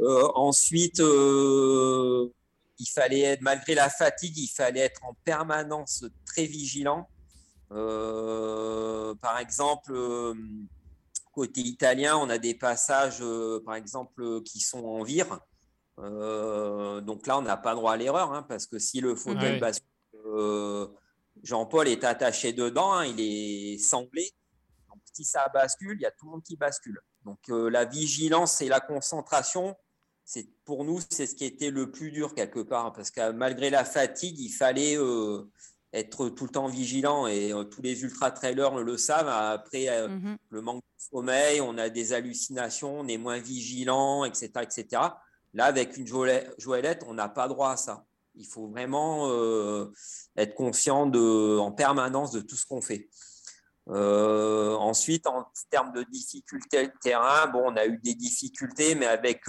Euh, ensuite, euh, il fallait être, malgré la fatigue, il fallait être en permanence très vigilant. Euh, par exemple, côté italien, on a des passages, par exemple, qui sont en vire. Euh, donc là, on n'a pas droit à l'erreur, hein, parce que si le fauteuil bascule, euh, Jean-Paul est attaché dedans, hein, il est sanglé. Donc si ça bascule, il y a tout le monde qui bascule. Donc euh, la vigilance et la concentration, c'est pour nous, c'est ce qui était le plus dur quelque part, parce que malgré la fatigue, il fallait euh, être tout le temps vigilant et euh, tous les ultra trailers le savent. Après euh, Mhm. le manque de sommeil, on a des hallucinations, on est moins vigilant, etc., etc. Là, avec une joëlette, on n'a pas droit à ça. Il faut vraiment être conscient de, en permanence de tout ce qu'on fait. Ensuite, en termes de difficulté de terrain, bon, on a eu des difficultés, mais avec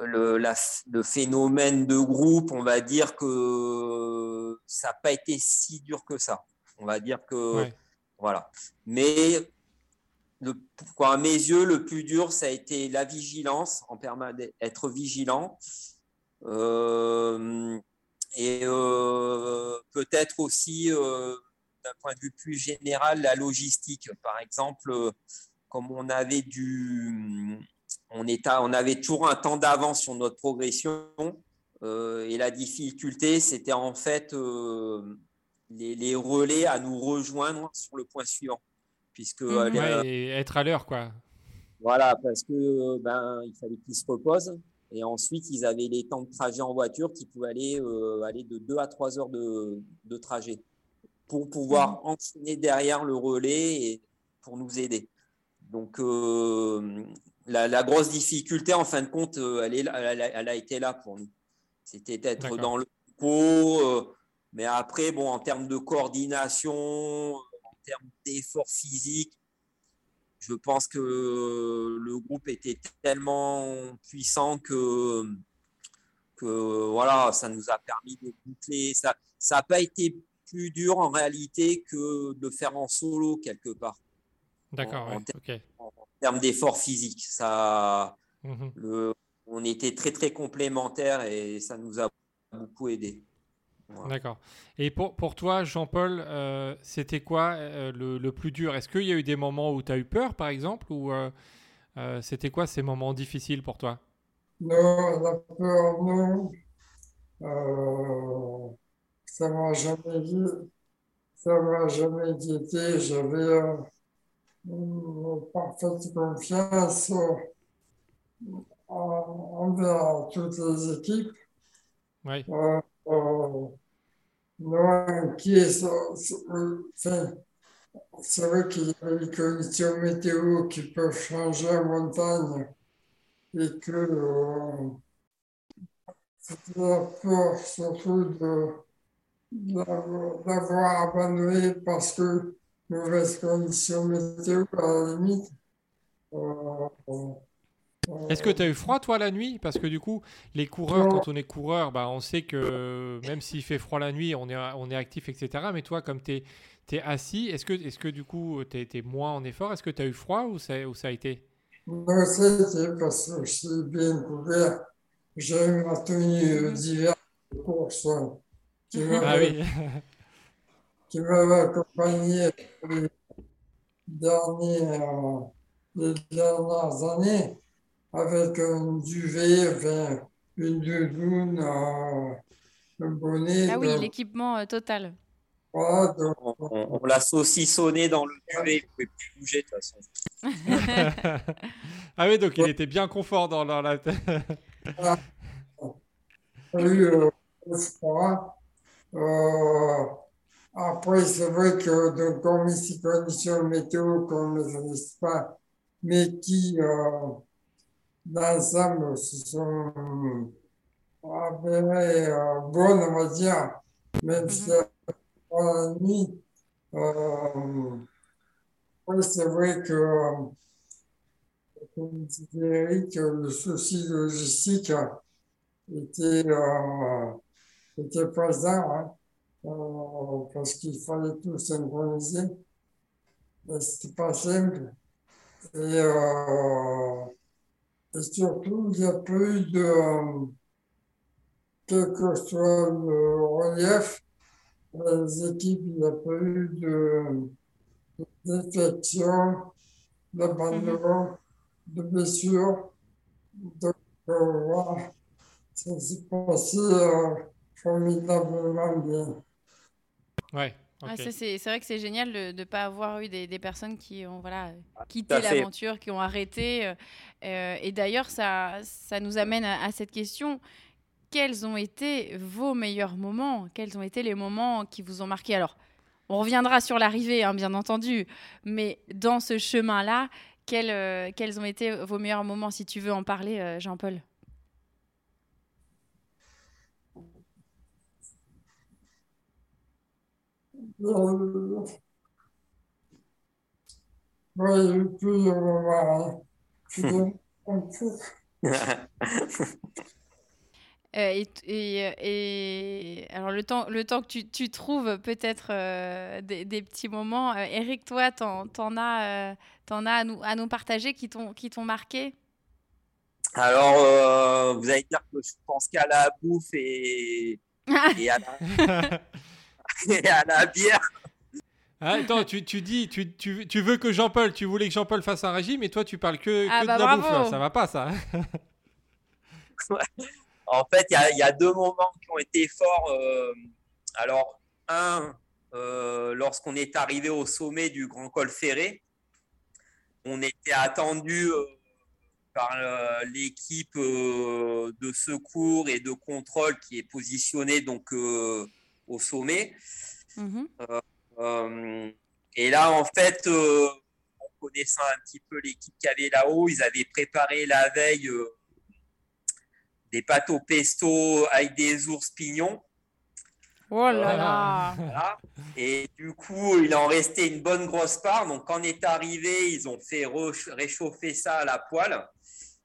le, la- le phénomène de groupe, on va dire que ça n'a pas été si dur que ça. On va dire que voilà. Mais le, quoi, à mes yeux, le plus dur, ça a été la vigilance, en permanence, être vigilant. Euh, et euh, peut-être aussi, euh, d'un point de vue plus général, la logistique. Par exemple, comme on avait du, on, est on avait toujours un temps d'avance sur notre progression. et la difficulté, c'était en fait les, les, relais à nous rejoindre sur le point suivant puisque mmh. être à l'heure quoi. Voilà, parce que ben il fallait qu'ils se reposent et ensuite ils avaient les temps de trajet en voiture qui pouvaient aller euh, aller de 2 à 3 heures de, de trajet pour pouvoir mmh. enchaîner derrière le relais et pour nous aider. Donc euh, la, la, grosse difficulté en fin de compte, euh, elle, est, elle, a, elle a été là pour nous. C'était d'être dans le pot, mais après bon en termes de coordination termes d'effort physique, je pense que le groupe était tellement puissant que, que voilà, ça nous a permis de boucler. Ça n'a pas été plus dur en réalité que de faire en solo quelque part. D'accord, en, termes d'effort physique. Ça, mhm. le, on était très très complémentaires et ça nous a beaucoup aidé. D'accord. Et pour, pour toi, Jean-Paul, euh, c'était quoi euh, le, le, plus dur? Est-ce qu'il y a eu des moments où tu as eu peur, par exemple Ou euh, c'était quoi ces moments difficiles pour toi? Non, la peur, non. ça m'a jamais dit. Ça m'a jamais guetté. J'avais parfaite confiance envers toutes les équipes. Oui. Non, qui est, enfin, c'est vrai qu'il y a des conditions météo qui peuvent changer en montagne et que euh, c'était la peur surtout de, d'avoir abandonné parce que mauvaises conditions météo à la limite. Euh, est-ce que tu as eu froid, toi, la nuit? Parce que du coup, les coureurs, quand on est coureur, bah, on sait que même s'il fait froid la nuit, on est, on est actif, etc. Mais toi, comme tu es, assis, est-ce que, est que du coup, tu es, moins en effort? Est-ce que tu as eu froid ou ça, ça a été? Non, ça a été parce que je suis bien couvert. J'ai ma tenue d'hiver de course qui ah oui. qui m'avait accompagné les dernières, les dernières années avec un duvet, enfin, une doudoune, euh, un bonnet. Ah oui, l'équipement euh, total. On, on l'a saucissonné dans le duvet, il ne pouvait plus bouger de toute façon. ah oui, donc il était bien confort dans, la tête. voilà. Il y a eu euh, froid. Euh, après, c'est vrai que donc, comme ici, conditions météo qu'on ne maîtrise pas, mais qui euh, l'ensemble se sont avérées euh, bonnes, on va dire, même si pendant la nuit, euh, c'est vrai que, comme disait Eric, le souci logistique était, euh, était présent, hein, euh, parce qu'il fallait tout synchroniser. C'était pas simple. Et euh, et surtout, il n'y a plus de, quel que soit le relief, les équipes, il n'y a pas eu de défection, d'abandon, de blessures. Donc, euh, voilà, ça s'est passé euh, formidablement bien. Ouais. Ah, c'est vrai que c'est génial de ne pas avoir eu des, des, personnes qui ont voilà, quitté l'aventure, qui ont arrêté. Euh, euh, et d'ailleurs, ça, ça nous amène à, cette question. Quels ont été vos meilleurs moments? Quels ont été les moments qui vous ont marqué? Alors, on reviendra sur l'arrivée, hein, bien entendu, mais dans ce chemin-là, quels, euh, quels ont été vos meilleurs moments, si tu veux en parler, Jean-Paul Euh, euh, et, et, et- alors le temps, le temps que tu, tu trouves peut-être euh, des, des petits moments, euh, Eric, toi, t'en, t'en as, euh, t'en as à nous, à nous partager qui t'ont, qui t'ont marqué? Alors, euh, vous allez dire que je pense qu'à la bouffe et, et, à la, et à la bière. Ah, Attends, tu, tu dis, tu, tu, tu veux que Jean-Paul, tu voulais que Jean-Paul fasse un régime, et toi tu parles que, Ah que bah de la bouffe, bravo. là. ça va pas ça. En fait, il y a, il y a deux moments qui ont été forts. euh, alors, un, euh, lorsqu'on est arrivé au sommet du Grand Col Ferré, on était attendu euh, par l'équipe de secours et de contrôle qui est positionnée donc euh, au sommet. Mhm. Euh, et là, en fait, euh, en connaissant un petit peu l'équipe qu'il y avait là-haut, ils avaient préparé la veille euh, des pâtes au pesto avec des ours pignons. Oh là Voilà. là Voilà. Et du coup, il en restait une bonne grosse part. Donc, quand on est arrivé, ils ont fait réchauffer ça à la poêle.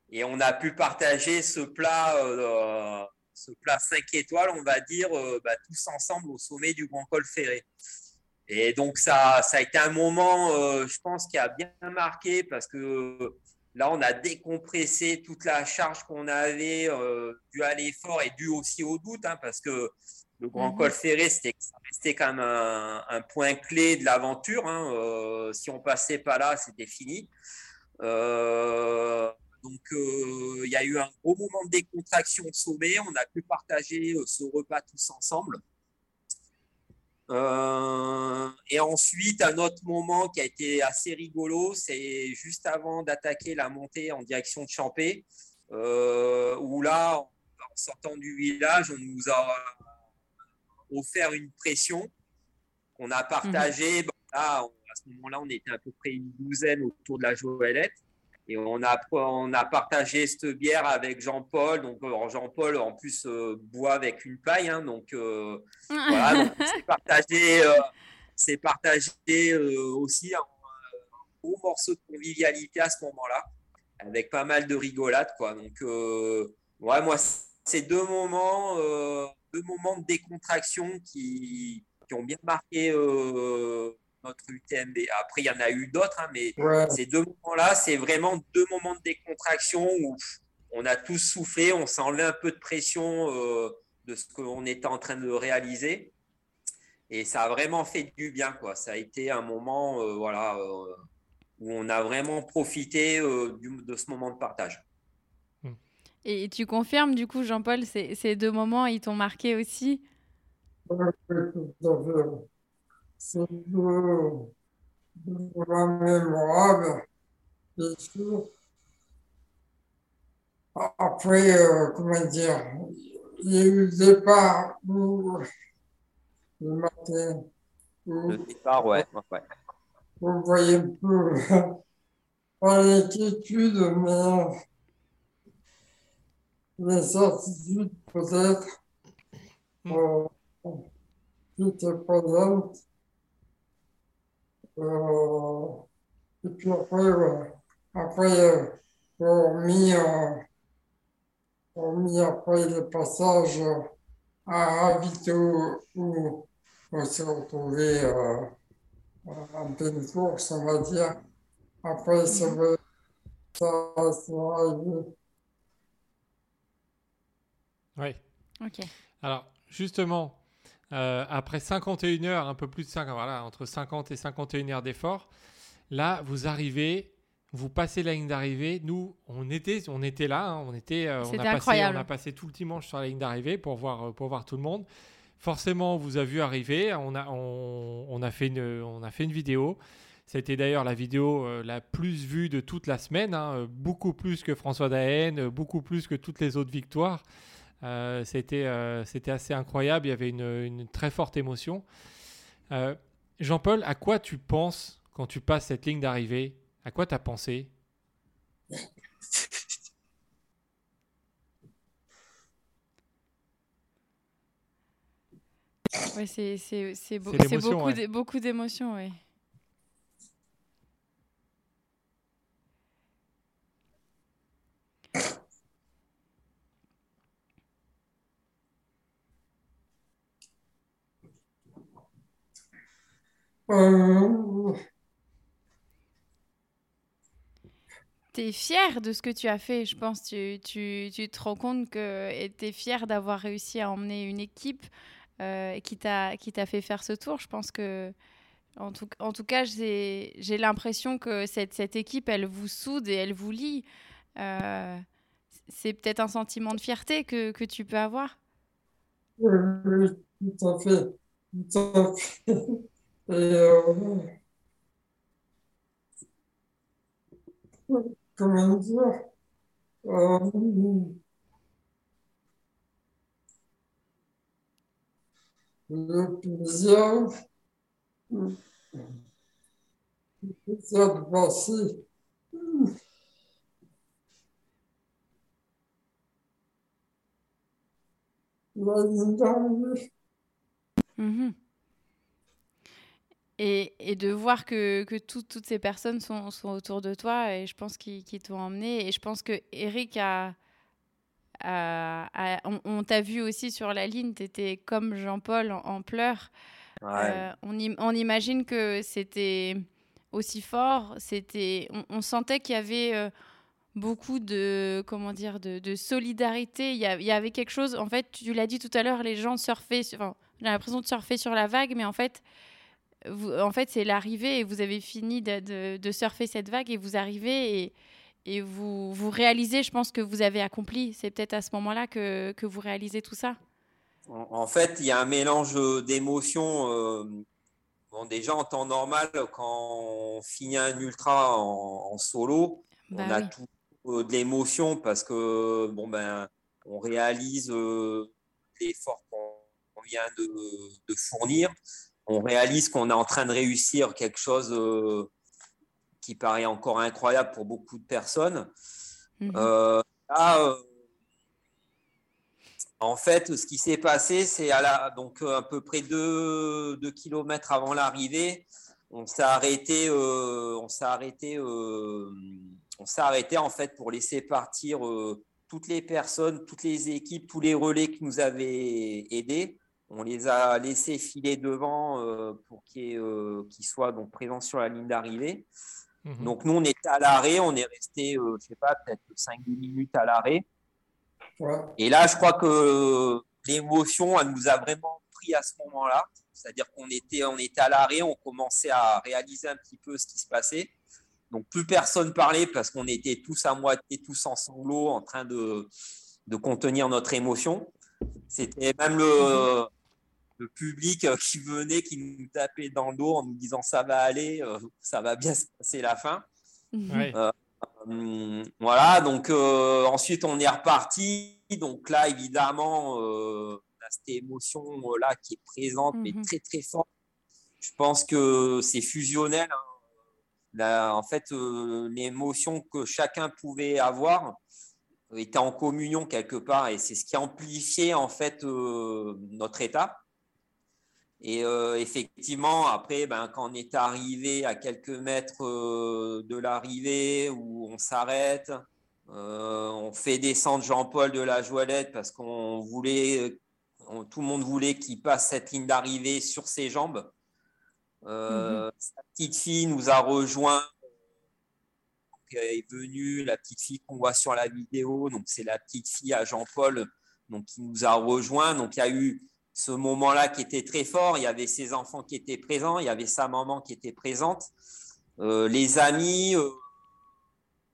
Et on a pu partager ce plat, euh, ce plat 5 étoiles, on va dire, euh, bah, tous ensemble au sommet du Grand Col Ferré. Et donc, ça, ça a été un moment, euh, je pense, qui a bien marqué parce que euh, là, on a décompressé toute la charge qu'on avait euh, due à l'effort et due aussi au doute, hein, parce que le Grand Mhm. Col Ferré, c'était restait quand même un, un point clé de l'aventure. hein. Euh, si on passait pas là, c'était fini. Euh, donc, euh, il y a eu un gros moment de décontraction au sommet. On a pu partager euh, ce repas tous ensemble. Euh, et ensuite, un autre moment qui a été assez rigolo, c'est juste avant d'attaquer la montée en direction de Champé, euh, où là, en, sortant du village, on nous a offert une pression qu'on a partagée. Bon, là, on- à ce moment-là, on était à peu près une douzaine autour de la Joëlette. Et on a, on a partagé cette bière avec Jean-Paul. Donc, alors, Jean-Paul, en plus, euh, boit avec une paille. hein, donc, euh, voilà, donc c'est partagé, euh, c'est partagé euh, aussi un, un gros morceau de convivialité à ce moment-là, avec pas mal de rigolade, quoi. Donc, euh, ouais, moi, c'est deux moments, euh, deux moments de décontraction qui, qui ont bien marqué euh, notre UTMB. Après, il y en a eu d'autres, hein, mais Ouais, ces deux moments-là, c'est vraiment deux moments de décontraction où on a tous soufflé, on s'est enlevé un peu de pression euh, de ce qu'on était en train de réaliser. Et ça a vraiment fait du bien, quoi. Ça a été un moment, euh, voilà, euh, où on a vraiment profité euh, du- de ce moment de partage. Et tu confirmes, du coup, Jean-Paul, ces, ces deux moments, ils t'ont marqué aussi? C'est moments mémorables, bien sûr. Après, euh, comment dire, il y a eu le départ où, le matin où Le départ, ouais. ouais, vous voyez un peu pas l'inquiétude, mais l'incertitude peut-être Mm. euh, qui était présente. Euh, et puis après, ouais, après euh, hormis, euh, hormis après le passage à où on s'est retrouvé euh, en pleine course, on va dire. Après, ça va, ça, ça va arriver. Oui. Ok. Alors, justement, euh, après 51 heures, un peu plus de 5, voilà, entre 50 et 51 heures d'effort, là, vous arrivez, vous passez la ligne d'arrivée. Nous, on était, on était là, hein, on, était, euh, on, a passé, incroyable. on a passé tout le dimanche sur la ligne d'arrivée pour voir, euh, pour voir tout le monde. Forcément, on vous a vu arriver, on a, on, on a, fait, une, on a fait une vidéo. C'était d'ailleurs la vidéo euh, la plus vue de toute la semaine, hein, beaucoup plus que François Daen, beaucoup plus que toutes les autres victoires. Euh, c'était, euh, c'était assez incroyable, il y avait une, une très forte émotion. Euh, Jean-Paul, à quoi tu penses quand tu passes cette ligne d'arrivée? À quoi tu as pensé? Ouais, c'est c'est- c'est beau- C'est c'est l'émotion, beaucoup beaucoup d'émotions, oui. Euh, Tu es fier de ce que tu as fait, je pense. Tu, tu, tu te rends compte que tu es fier d'avoir réussi à emmener une équipe euh, qui t'a fait faire ce tour. Je pense que, en tout, en tout cas, j'ai j'ai l'impression que cette, cette équipe, elle vous soude et elle vous lie. Euh, c'est peut-être un sentiment de fierté que, que tu peux avoir. oui, oui, tout à fait, tout à fait. Et euh, comment dire, euh, le plaisir, le plaisir de passer la ligne d'arrivée. Et, et de voir que, que tout- toutes ces personnes sont, sont autour de toi et je pense qu'ils t'ont emmené. Et je pense que Eric a, a- a- on, on t'a vu aussi sur la ligne, tu étais comme Jean-Paul en, en pleurs. Ouais. Euh, on, im- on imagine que c'était aussi fort. C'était, on, on sentait qu'il y avait euh, beaucoup de, comment dire, de, de solidarité. Il y, a- il y avait quelque chose. En fait, tu l'as dit tout à l'heure, les gens surfaient. Enfin, j'ai l'impression de surfer sur la vague, mais en fait, vous, en fait, c'est l'arrivée et vous avez fini de, de- de surfer cette vague et vous arrivez et, et vous, vous réalisez, je pense que vous avez accompli. C'est peut-être à ce moment-là que, que vous réalisez tout ça. En, en fait, il y a un mélange d'émotions. euh, bon, déjà, en temps normal, quand on finit un ultra en, en solo, Bah on a tout euh, de l'émotion parce que bon ben, on réalise euh, l'effort qu'on qu'on vient de, de fournir. On réalise qu'on est en train de réussir quelque chose euh, qui paraît encore incroyable pour beaucoup de personnes. Mhm. Euh, là, euh, en fait, ce qui s'est passé, c'est à, la, donc, à peu près deux, deux kilomètres avant l'arrivée, on s'est arrêté, on s'est arrêté, on s'est arrêté en fait pour laisser partir toutes les personnes, toutes les équipes, tous les relais qui nous avaient aidés. On les a laissés filer devant euh, pour qu'ils euh, qu'ils soient donc présents sur la ligne d'arrivée. Mhm. Donc nous, on était à l'arrêt, on est resté, euh, je sais pas, peut-être 5-10 minutes à l'arrêt. Ouais. Et là, je crois que l'émotion, elle nous a vraiment pris à ce moment-là. C'est-à-dire qu'on était, on était à l'arrêt, on commençait à réaliser un petit peu ce qui se passait. Donc plus personne parlait parce qu'on était tous à moitié, tous en sanglots, en train de, de contenir notre émotion. C'était même le, le public euh, qui venait, qui nous tapait dans le dos en nous disant ça va aller, euh, ça va bien se passer la fin. Ouais. Hum, voilà, donc euh, ensuite on est reparti. Donc là, évidemment, euh, on a cette émotion euh, là qui est présente, mais Mhm. très très forte. Je pense que c'est fusionnel. hein. Là, en fait, euh, l'émotion que chacun pouvait avoir était en communion quelque part, et c'est ce qui a amplifié en fait euh, notre état. Et euh, effectivement, après, ben, quand on est arrivé à quelques mètres euh, de l'arrivée, où on s'arrête, euh, on fait descendre Jean-Paul de la Joëlette parce qu'on voulait, on- tout le monde voulait qu'il passe cette ligne d'arrivée sur ses jambes. Sa petite fille nous a rejoint, donc, elle est venue, la petite fille qu'on voit sur la vidéo, donc c'est la petite fille à Jean-Paul, donc qui nous a rejoint. Donc il y a eu ce moment-là qui était très fort. Il y avait ses enfants qui étaient présents, il y avait sa maman qui était présente, euh, les amis, euh,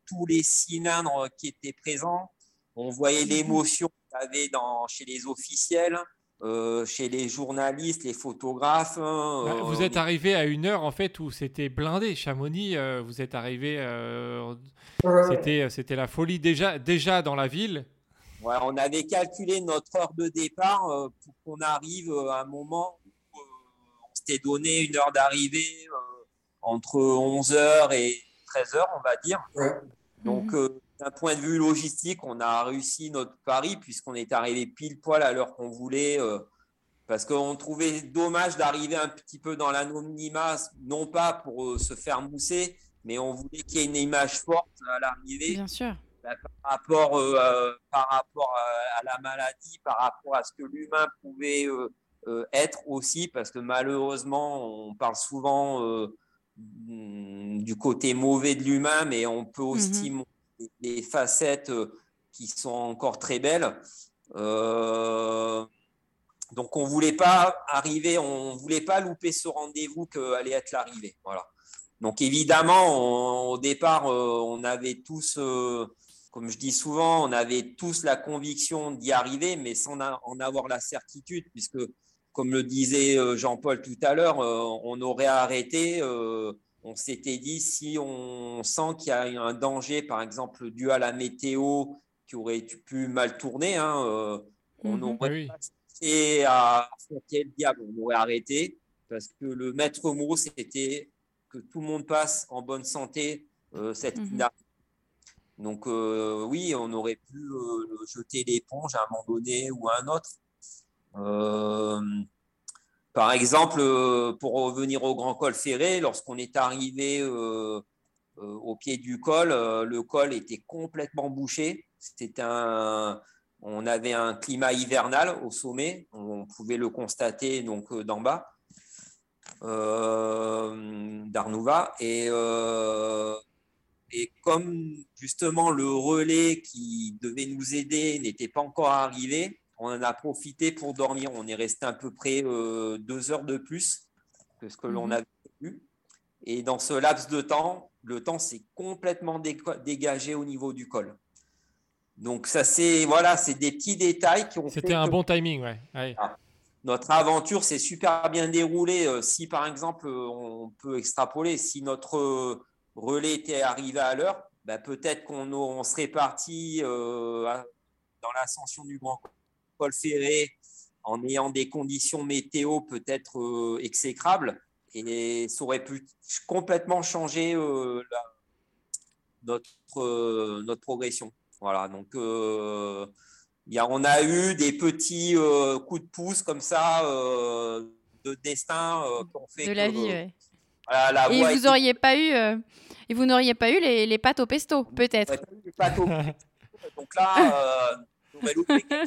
tous les cylindres qui étaient présents. On voyait l'émotion qu'il y avait dans, chez les officiels, euh, chez les journalistes, les photographes. hein, Bah, euh, vous êtes arrivé à une heure en fait où c'était blindé. Chamonix, euh, vous êtes arrivé, euh, Ouais. c'était c'était la folie déjà déjà dans la ville. Ouais, on avait calculé notre heure de départ euh, pour qu'on arrive euh, à un moment où euh, on s'était donné une heure d'arrivée euh, entre 11h et 13h, on va dire. Ouais. Donc, Mhm. euh, d'un point de vue logistique, on a réussi notre pari puisqu'on est arrivé pile poil à l'heure qu'on voulait. euh, parce qu'on trouvait dommage d'arriver un petit peu dans l'anonymat, non pas pour euh, se faire mousser, mais on voulait qu'il y ait une image forte à l'arrivée Bien sûr. Bah, par rapport, euh, euh, par rapport à, à la maladie, par rapport à ce que l'humain pouvait euh, être aussi, parce que malheureusement, on parle souvent du côté mauvais de l'humain, mais on peut aussi Mhm. montrer des facettes qui sont encore très belles. Euh, donc on voulait pas arriver, on voulait pas louper ce rendez-vous que allait être l'arrivée. Voilà. Donc évidemment, on- au départ, euh, on avait tous, euh, comme je dis souvent, on avait tous la conviction d'y arriver, mais sans en avoir la certitude, puisque comme le disait euh, Jean-Paul tout à l'heure, euh, on aurait arrêté. euh, on s'était dit si on sent qu'il y a un danger, par exemple dû à la météo, qui aurait pu mal tourner, hein, on aurait Oui. pas cherché à affronter le diable, on aurait arrêté, parce que le maître mot, c'était que tout le monde passe en bonne santé euh, cette Mhm. Donc euh, oui, on aurait pu euh, jeter l'éponge à un moment donné ou à un autre. Euh, par exemple, pour revenir au Grand Col Ferré, lorsqu'on est arrivé au pied du col, le col était complètement bouché. C'était un, on avait un climat hivernal au sommet, on pouvait le constater donc d'en bas d'Arnouva et et comme justement le relais qui devait nous aider n'était pas encore arrivé, on en a profité pour dormir. On est resté à peu près euh, deux heures de plus que ce que l'on Mhm. avait eu. Et dans ce laps de temps, le temps s'est complètement dégagé au niveau du col. Donc ça c'est voilà, c'est des petits détails qui ont fait C'était un que bon timing, ouais. ouais. notre aventure s'est super bien déroulée. Euh, Si par exemple, euh, on peut extrapoler, si notre relais était arrivé à l'heure, bah, peut-être qu'on on serait parti euh, dans l'ascension du Grand Col Ferré en ayant des conditions météo peut-être euh, exécrables et ça aurait pu complètement changer euh, la- notre, notre progression. Voilà, donc y a- on a eu des petits coups de pouce comme ça de destin ont fait De la que, vie, ouais. La Et vous auriez pas eu, euh, et vous n'auriez pas eu les, les pâtes au pesto, peut-être. Ouais, pas tôt. Donc là, euh.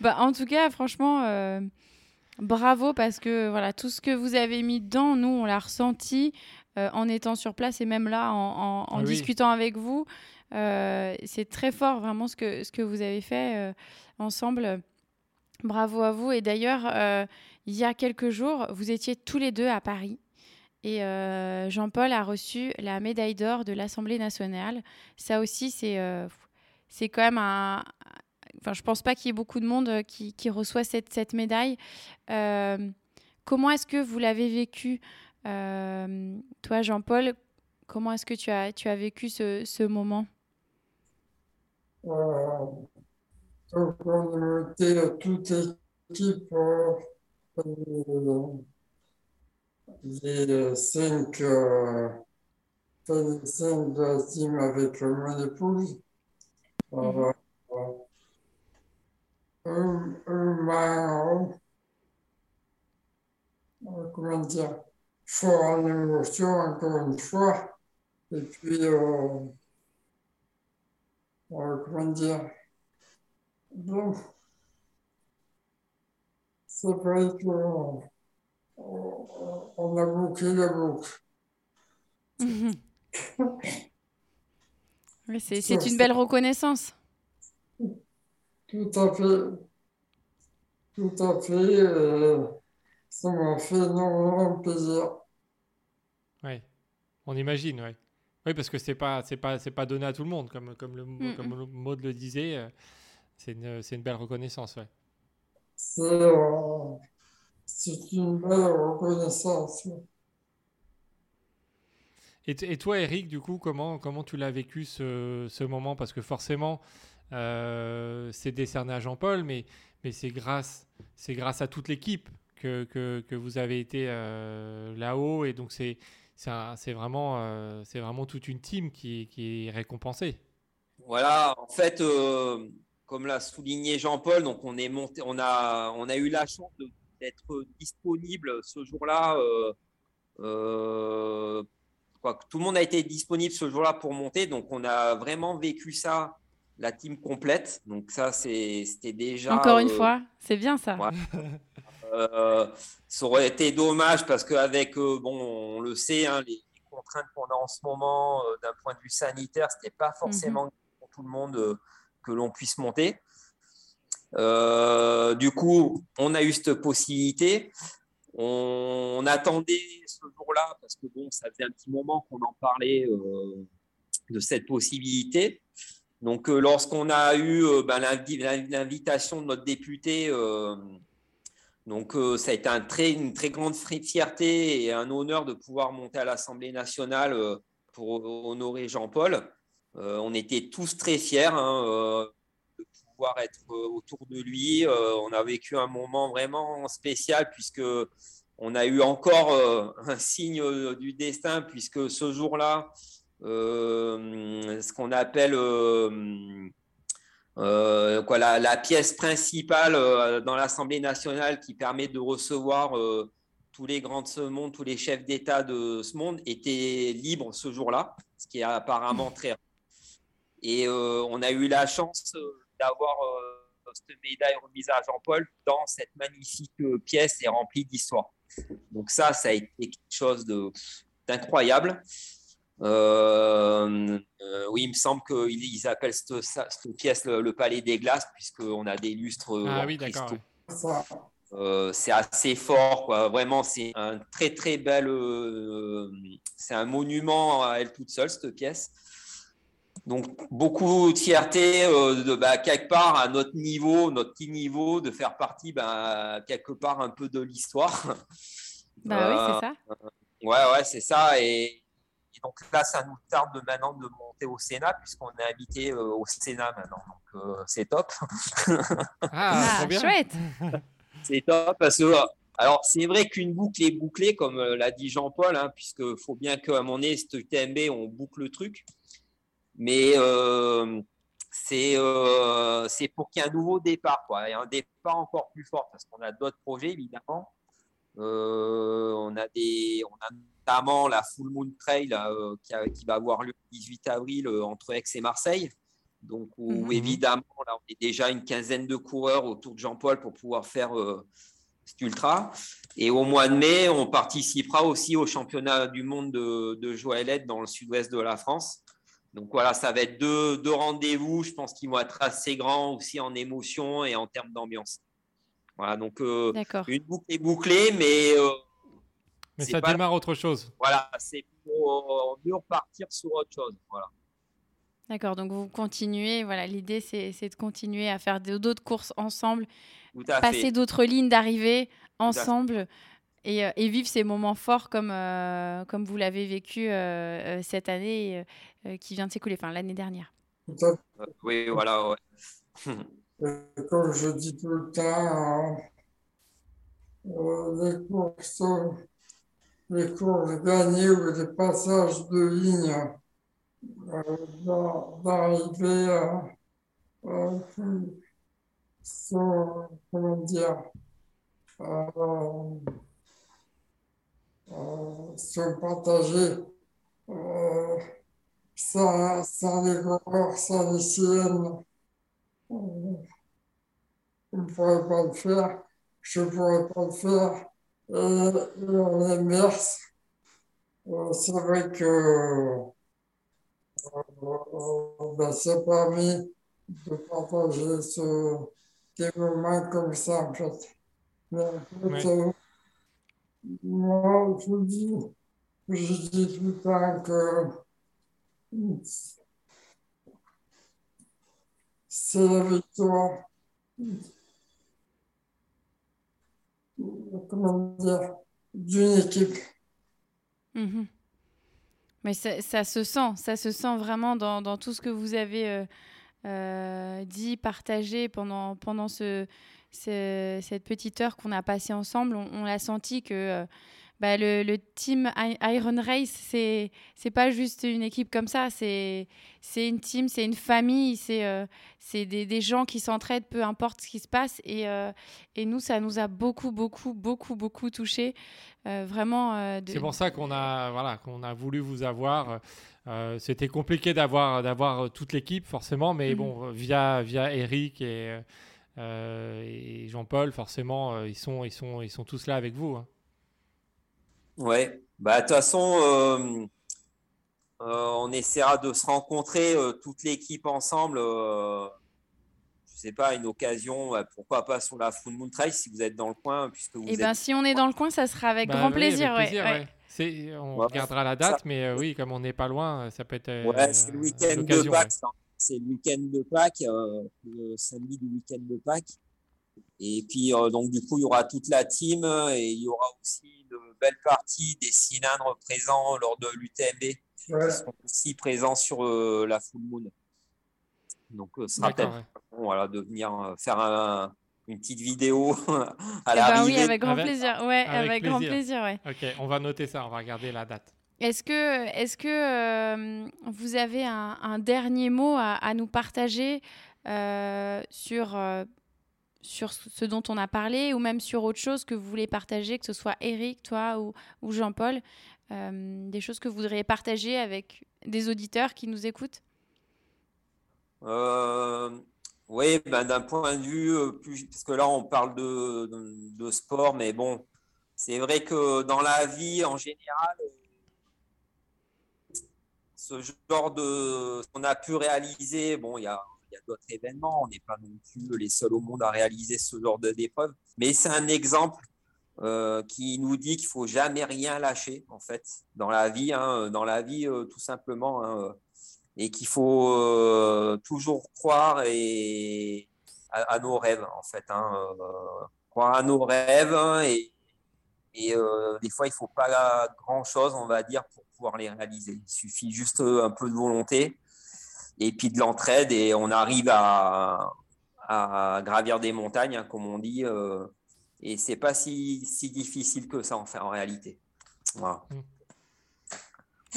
Bah, en tout cas, franchement, euh, bravo parce que voilà, tout ce que vous avez mis dedans, nous, on l'a ressenti euh, en étant sur place et même là, en, en- en oui. discutant avec vous. Euh, c'est très fort, vraiment, ce que, ce que vous avez fait euh, ensemble. Bravo à vous. Et d'ailleurs, euh, il y a quelques jours, vous étiez tous les deux à Paris. Et euh, Jean-Paul a reçu la médaille d'or de l'Assemblée nationale. Ça aussi, c'est euh, c'est quand même un, enfin, je pense pas qu'il y ait beaucoup de monde euh, qui, qui reçoit cette, cette médaille. Comment est-ce que vous l'avez vécu, toi, Jean-Paul? Comment est-ce que tu as, tu as vécu ce, ce moment? Toute équipe, les cinq, euh, cinq de la team avec mon épouse. Euh, euh, un, un euh, comment dire, fort en émotion encore une fois. Et puis, euh, euh, comment dire, bon, c'est vrai qu'on on, on a bouclé la boucle. Oui, c'est, c'est une belle reconnaissance. Tout à fait. Tout à fait. euh, ça m'a fait énormément plaisir. Ouais. On imagine, ouais. Oui, parce que c'est pas, c'est pas, c'est pas donné à tout le monde, comme, comme le, Mm, comme Maud le disait. euh, C'est une, c'est une belle reconnaissance, ouais. C'est une belle reconnaissance. Et, toi, Eric, du coup, comment, comment tu l'as vécu ce, ce moment? Parce que forcément, euh, c'est décerné à Jean-Paul, mais, mais c'est grâce, grâce à toute l'équipe que, que, que vous avez été euh, là-haut. Et donc, c'est, vraiment, euh, vraiment toute une team qui, qui est récompensée. Voilà, en fait, comme l'a souligné Jean-Paul, donc on est monté, on a, on a eu la chance d'être disponible ce jour-là. euh, euh, tout le monde a été disponible ce jour-là pour monter, donc on a vraiment vécu ça la team complète. Donc ça, c'était déjà... Encore une fois, c'est bien ça. ça aurait été dommage parce qu'avec, bon, on le sait, hein, les, contraintes qu'on a en ce moment d'un point de vue sanitaire, ce n'était pas mhm. forcément pour tout le monde que l'on puisse monter. du coup, on a eu cette possibilité. On, attendait ce jour-là parce que bon, ça faisait un petit moment qu'on en parlait euh, de cette possibilité. Donc, euh, lorsqu'on a eu euh, ben, l'invitation de notre député, donc ça a été une très grande fierté et un honneur de pouvoir monter à l'Assemblée nationale pour honorer Jean-Paul. On était tous très fiers. Hein, pouvoir être euh, autour de lui. Euh, on a vécu un moment vraiment spécial puisque on a eu encore euh, un signe du destin puisque ce jour-là, ce qu'on appelle la, pièce principale dans l'Assemblée nationale qui permet de recevoir tous les grands de ce monde, tous les chefs d'État de ce monde était libre ce jour-là, ce qui est apparemment très. Et on a eu la chance d'avoir euh, cette médaille remise à Jean-Paul dans cette magnifique euh, pièce et remplie d'histoire. Donc ça, ça a été quelque chose d'incroyable. Euh, oui, il me semble qu'ils appellent cette, cette pièce le, Palais des Glaces, puisqu'on a des lustres. Ah oui, d'accord. c'est assez fort, quoi. Vraiment, c'est un très très bel. c'est un monument à elle toute seule, cette pièce. Donc, beaucoup de fierté euh, de bah, quelque part à notre niveau, notre petit niveau, de faire partie bah, quelque part un peu de l'histoire. Bah oui, c'est ça. Euh, ouais, ouais, c'est ça. Et, donc là, ça nous tarde maintenant de monter au Sénat, puisqu'on est invité euh, au Sénat maintenant. Donc, c'est top. ah, ah chouette. c'est top parce que. Alors, c'est vrai qu'une boucle est bouclée, comme l'a dit Jean-Paul, hein, puisqu'il faut bien qu'à mon nez, ce TMB, on boucle le truc. Mais euh, euh, c'est pour qu'il y ait un nouveau départ, quoi, et un départ encore plus fort, parce qu'on a d'autres projets, évidemment. Euh, on, a des, on a notamment la Full Moon Trail qui, qui, va avoir lieu le 18 avril entre Aix et Marseille. Donc, où, mhm. évidemment, là, on est déjà une quinzaine de coureurs autour de Jean-Paul pour pouvoir faire cet ultra. Et au mois de mai, on participera aussi au championnat du monde de, de Joëlette dans le sud-ouest de la France. Donc voilà, ça va être deux, deux rendez-vous, je pense qu'ils vont être assez grands aussi en émotion et en termes d'ambiance. Voilà, donc euh, une boucle est bouclée, mais. Euh, mais ça démarre autre chose. Voilà, c'est pour mieux repartir sur autre chose. Voilà. D'accord, donc vous continuez. Voilà, l'idée c'est de continuer à faire d'autres courses ensemble, passer d'autres lignes d'arrivée ensemble. Euh, et, vivre ces moments forts comme, euh, comme vous l'avez vécu euh, cette année qui vient de s'écouler, enfin l'année dernière. Oui, voilà. Ouais. comme je dis tout le temps, les courses, les courses gagnées ou les passages de ligne d'arrivée sont, comment dire, euh, se partager euh, sans, sans les coureurs, sans les siennes. on ne pourrait pas le faire, je ne pourrais pas le faire. Et, on immerse. Euh, c'est vrai que euh, ben, c'est permis de partager ce, des moments comme ça, en fait. Mais, en fait moi, je dis, je dis tout le temps que c'est la victoire. Comment dire, d'une équipe. Mhm. Mais ça, ça, se sent, ça se sent vraiment dans, dans tout ce que vous avez euh, euh, dit, partagé pendant, pendant ce, cette petite heure qu'on a passée ensemble, on, a senti que euh, bah, le, le team Iron Race, c'est c'est pas juste une équipe comme ça, c'est c'est une team, c'est une famille, c'est euh, c'est des, des gens qui s'entraident, peu importe ce qui se passe. Et, euh, et nous, ça nous a beaucoup, beaucoup, beaucoup, beaucoup touché. vraiment. euh, de- C'est pour ça qu'on a, voilà, qu'on a voulu vous avoir. C'était compliqué d'avoir d'avoir toute l'équipe forcément, mais Mhm. bon, via via Eric et, et Jean-Paul, forcément, euh, ils sont ils sont ils sont tous là avec vous. hein. Ouais, bah de toute façon, euh, euh, on essaiera de se rencontrer euh, toute l'équipe ensemble. euh, je sais pas, une occasion, pourquoi pas sur la Full Moon Trail si vous êtes dans le coin, puisque vous Et êtes. ben, si on est dans le coin, ça sera avec Bah grand oui, plaisir. avec ouais, ouais. ouais. C'est- On Ouais, regardera la ça- date, mais euh, oui, comme on n'est pas loin, ça peut être. euh, Ouais, c'est le week-end de l'occasion, Pâques. ouais. C'est le week-end de Pâques, euh, le samedi du week-end de Pâques. Et puis, euh, donc, du coup, il y aura toute la team euh, et il y aura aussi une belle partie des cylindres présents lors de l'UTMB Ouais. qui seront aussi présents sur euh, la Full Moon. Donc, euh, ce sera peut-être ouais. bon, voilà, de venir faire un- une petite vidéo à Eh ben oui, l'arrivée. avec grand Avec- plaisir. Ouais, avec avec, grand plaisir. plaisir, ouais. Ok, on va noter ça, on va regarder la date. Est-ce que, est-ce que euh, vous avez un, dernier mot à, nous partager euh, sur, euh, sur ce dont on a parlé ou même sur autre chose que vous voulez partager, que ce soit Eric, toi ou, Jean-Paul, des choses que vous voudriez partager avec des auditeurs qui nous écoutent? Oui, ben, d'un point de vue parce que là on parle de, de sport, mais bon, c'est vrai que dans la vie en général, ce genre de, ce qu'on a pu réaliser, bon, il y a, d'autres événements, on n'est pas non plus les seuls au monde à réaliser ce genre d'épreuve, mais c'est un exemple euh, qui nous dit qu'il faut jamais rien lâcher en fait dans la vie, hein, dans la vie euh, tout simplement. hein, euh, et qu'il faut toujours croire et à, nos rêves en fait hein, croire à nos rêves et, et euh, des fois il faut pas grand chose on va dire pour pouvoir les réaliser il suffit juste un peu de volonté et puis de l'entraide et on arrive à, à gravir des montagnes hein, comme on dit euh, et c'est pas si, si difficile que ça en fait en réalité voilà. Ah,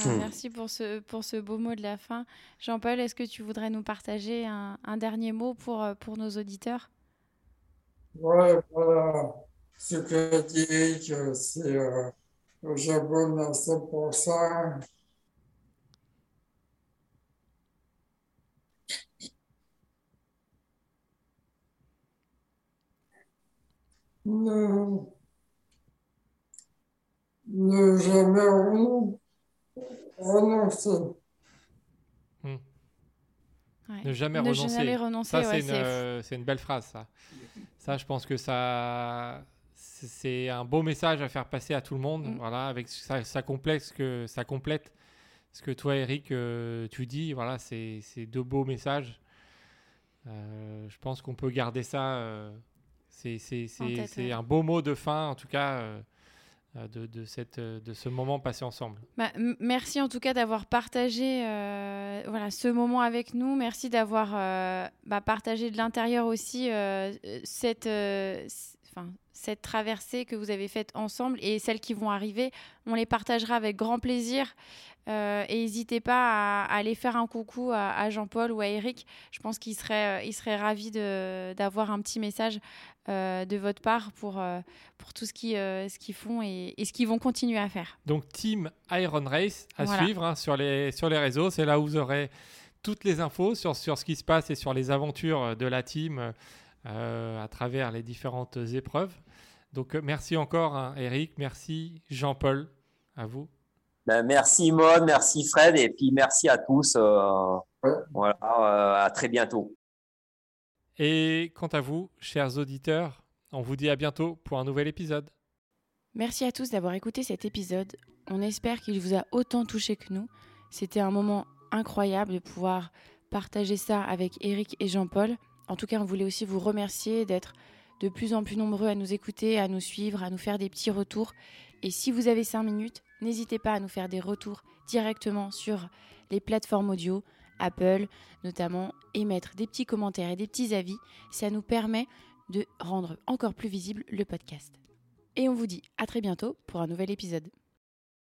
Hmm. Merci pour ce, pour ce beau mot de la fin. Jean-Paul, est-ce que tu voudrais nous partager un, un dernier mot pour, euh, pour nos auditeurs? Ouais, voilà. Ce que dit Eric, euh, c'est euh, j'abonne à 100%. Ne, ne jamais renon- renoncer. Ouais. Ne jamais Ne renoncer. jamais renoncer, Ça, ouais, c'est une, euh, c'est une belle phrase, ça. Ça, je pense que ça, c'est- un beau message à faire passer à tout le monde. Mm. Voilà, avec ça, ça complète ce que ça complète ce que toi, Eric, euh, tu dis. Voilà, c'est c'est deux beaux messages. Euh, je pense qu'on peut garder ça. euh, c'est ouais. un beau mot de fin, en tout cas, de, de cette, de ce moment passé ensemble. Bah, merci en tout cas d'avoir partagé euh, voilà, ce moment avec nous. Merci d'avoir euh, bah, partagé de l'intérieur aussi euh, cette, enfin, cette traversée que vous avez faite ensemble et celles qui vont arriver. On les partagera avec grand plaisir. Euh, et n'hésitez pas à, à aller faire un coucou à, à Jean-Paul ou à Eric. Je pense qu'ils seraient, euh, ils seraient ravis d'avoir un petit message euh, de votre part pour, euh, pour tout ce qu'ils ce qu'ils font et, et ce qu'ils vont continuer à faire. Donc Team Iron Race à Voilà. suivre hein, sur, les, sur les réseaux. C'est là où vous aurez toutes les infos sur, sur ce qui se passe et sur les aventures de la team à travers les différentes épreuves. Donc euh, merci encore hein, Eric, merci Jean-Paul, à vous. Ben, merci Maud, merci Fred, et puis merci à tous. euh, Ouais. voilà, euh, à très bientôt. Et quant à vous, chers auditeurs, on vous dit à bientôt pour un nouvel épisode. Merci à tous d'avoir écouté cet épisode. On espère qu'il vous a autant touché que nous. C'était un moment incroyable de pouvoir partager ça avec Eric et Jean-Paul. En tout cas, on voulait aussi vous remercier d'être de plus en plus nombreux à nous écouter, à nous suivre, à nous faire des petits retours. Et si vous avez cinq minutes, n'hésitez pas à nous faire des retours directement sur les plateformes audio, Apple notamment, et mettre des petits commentaires et des petits avis. Ça nous permet de rendre encore plus visible le podcast. Et on vous dit à très bientôt pour un nouvel épisode.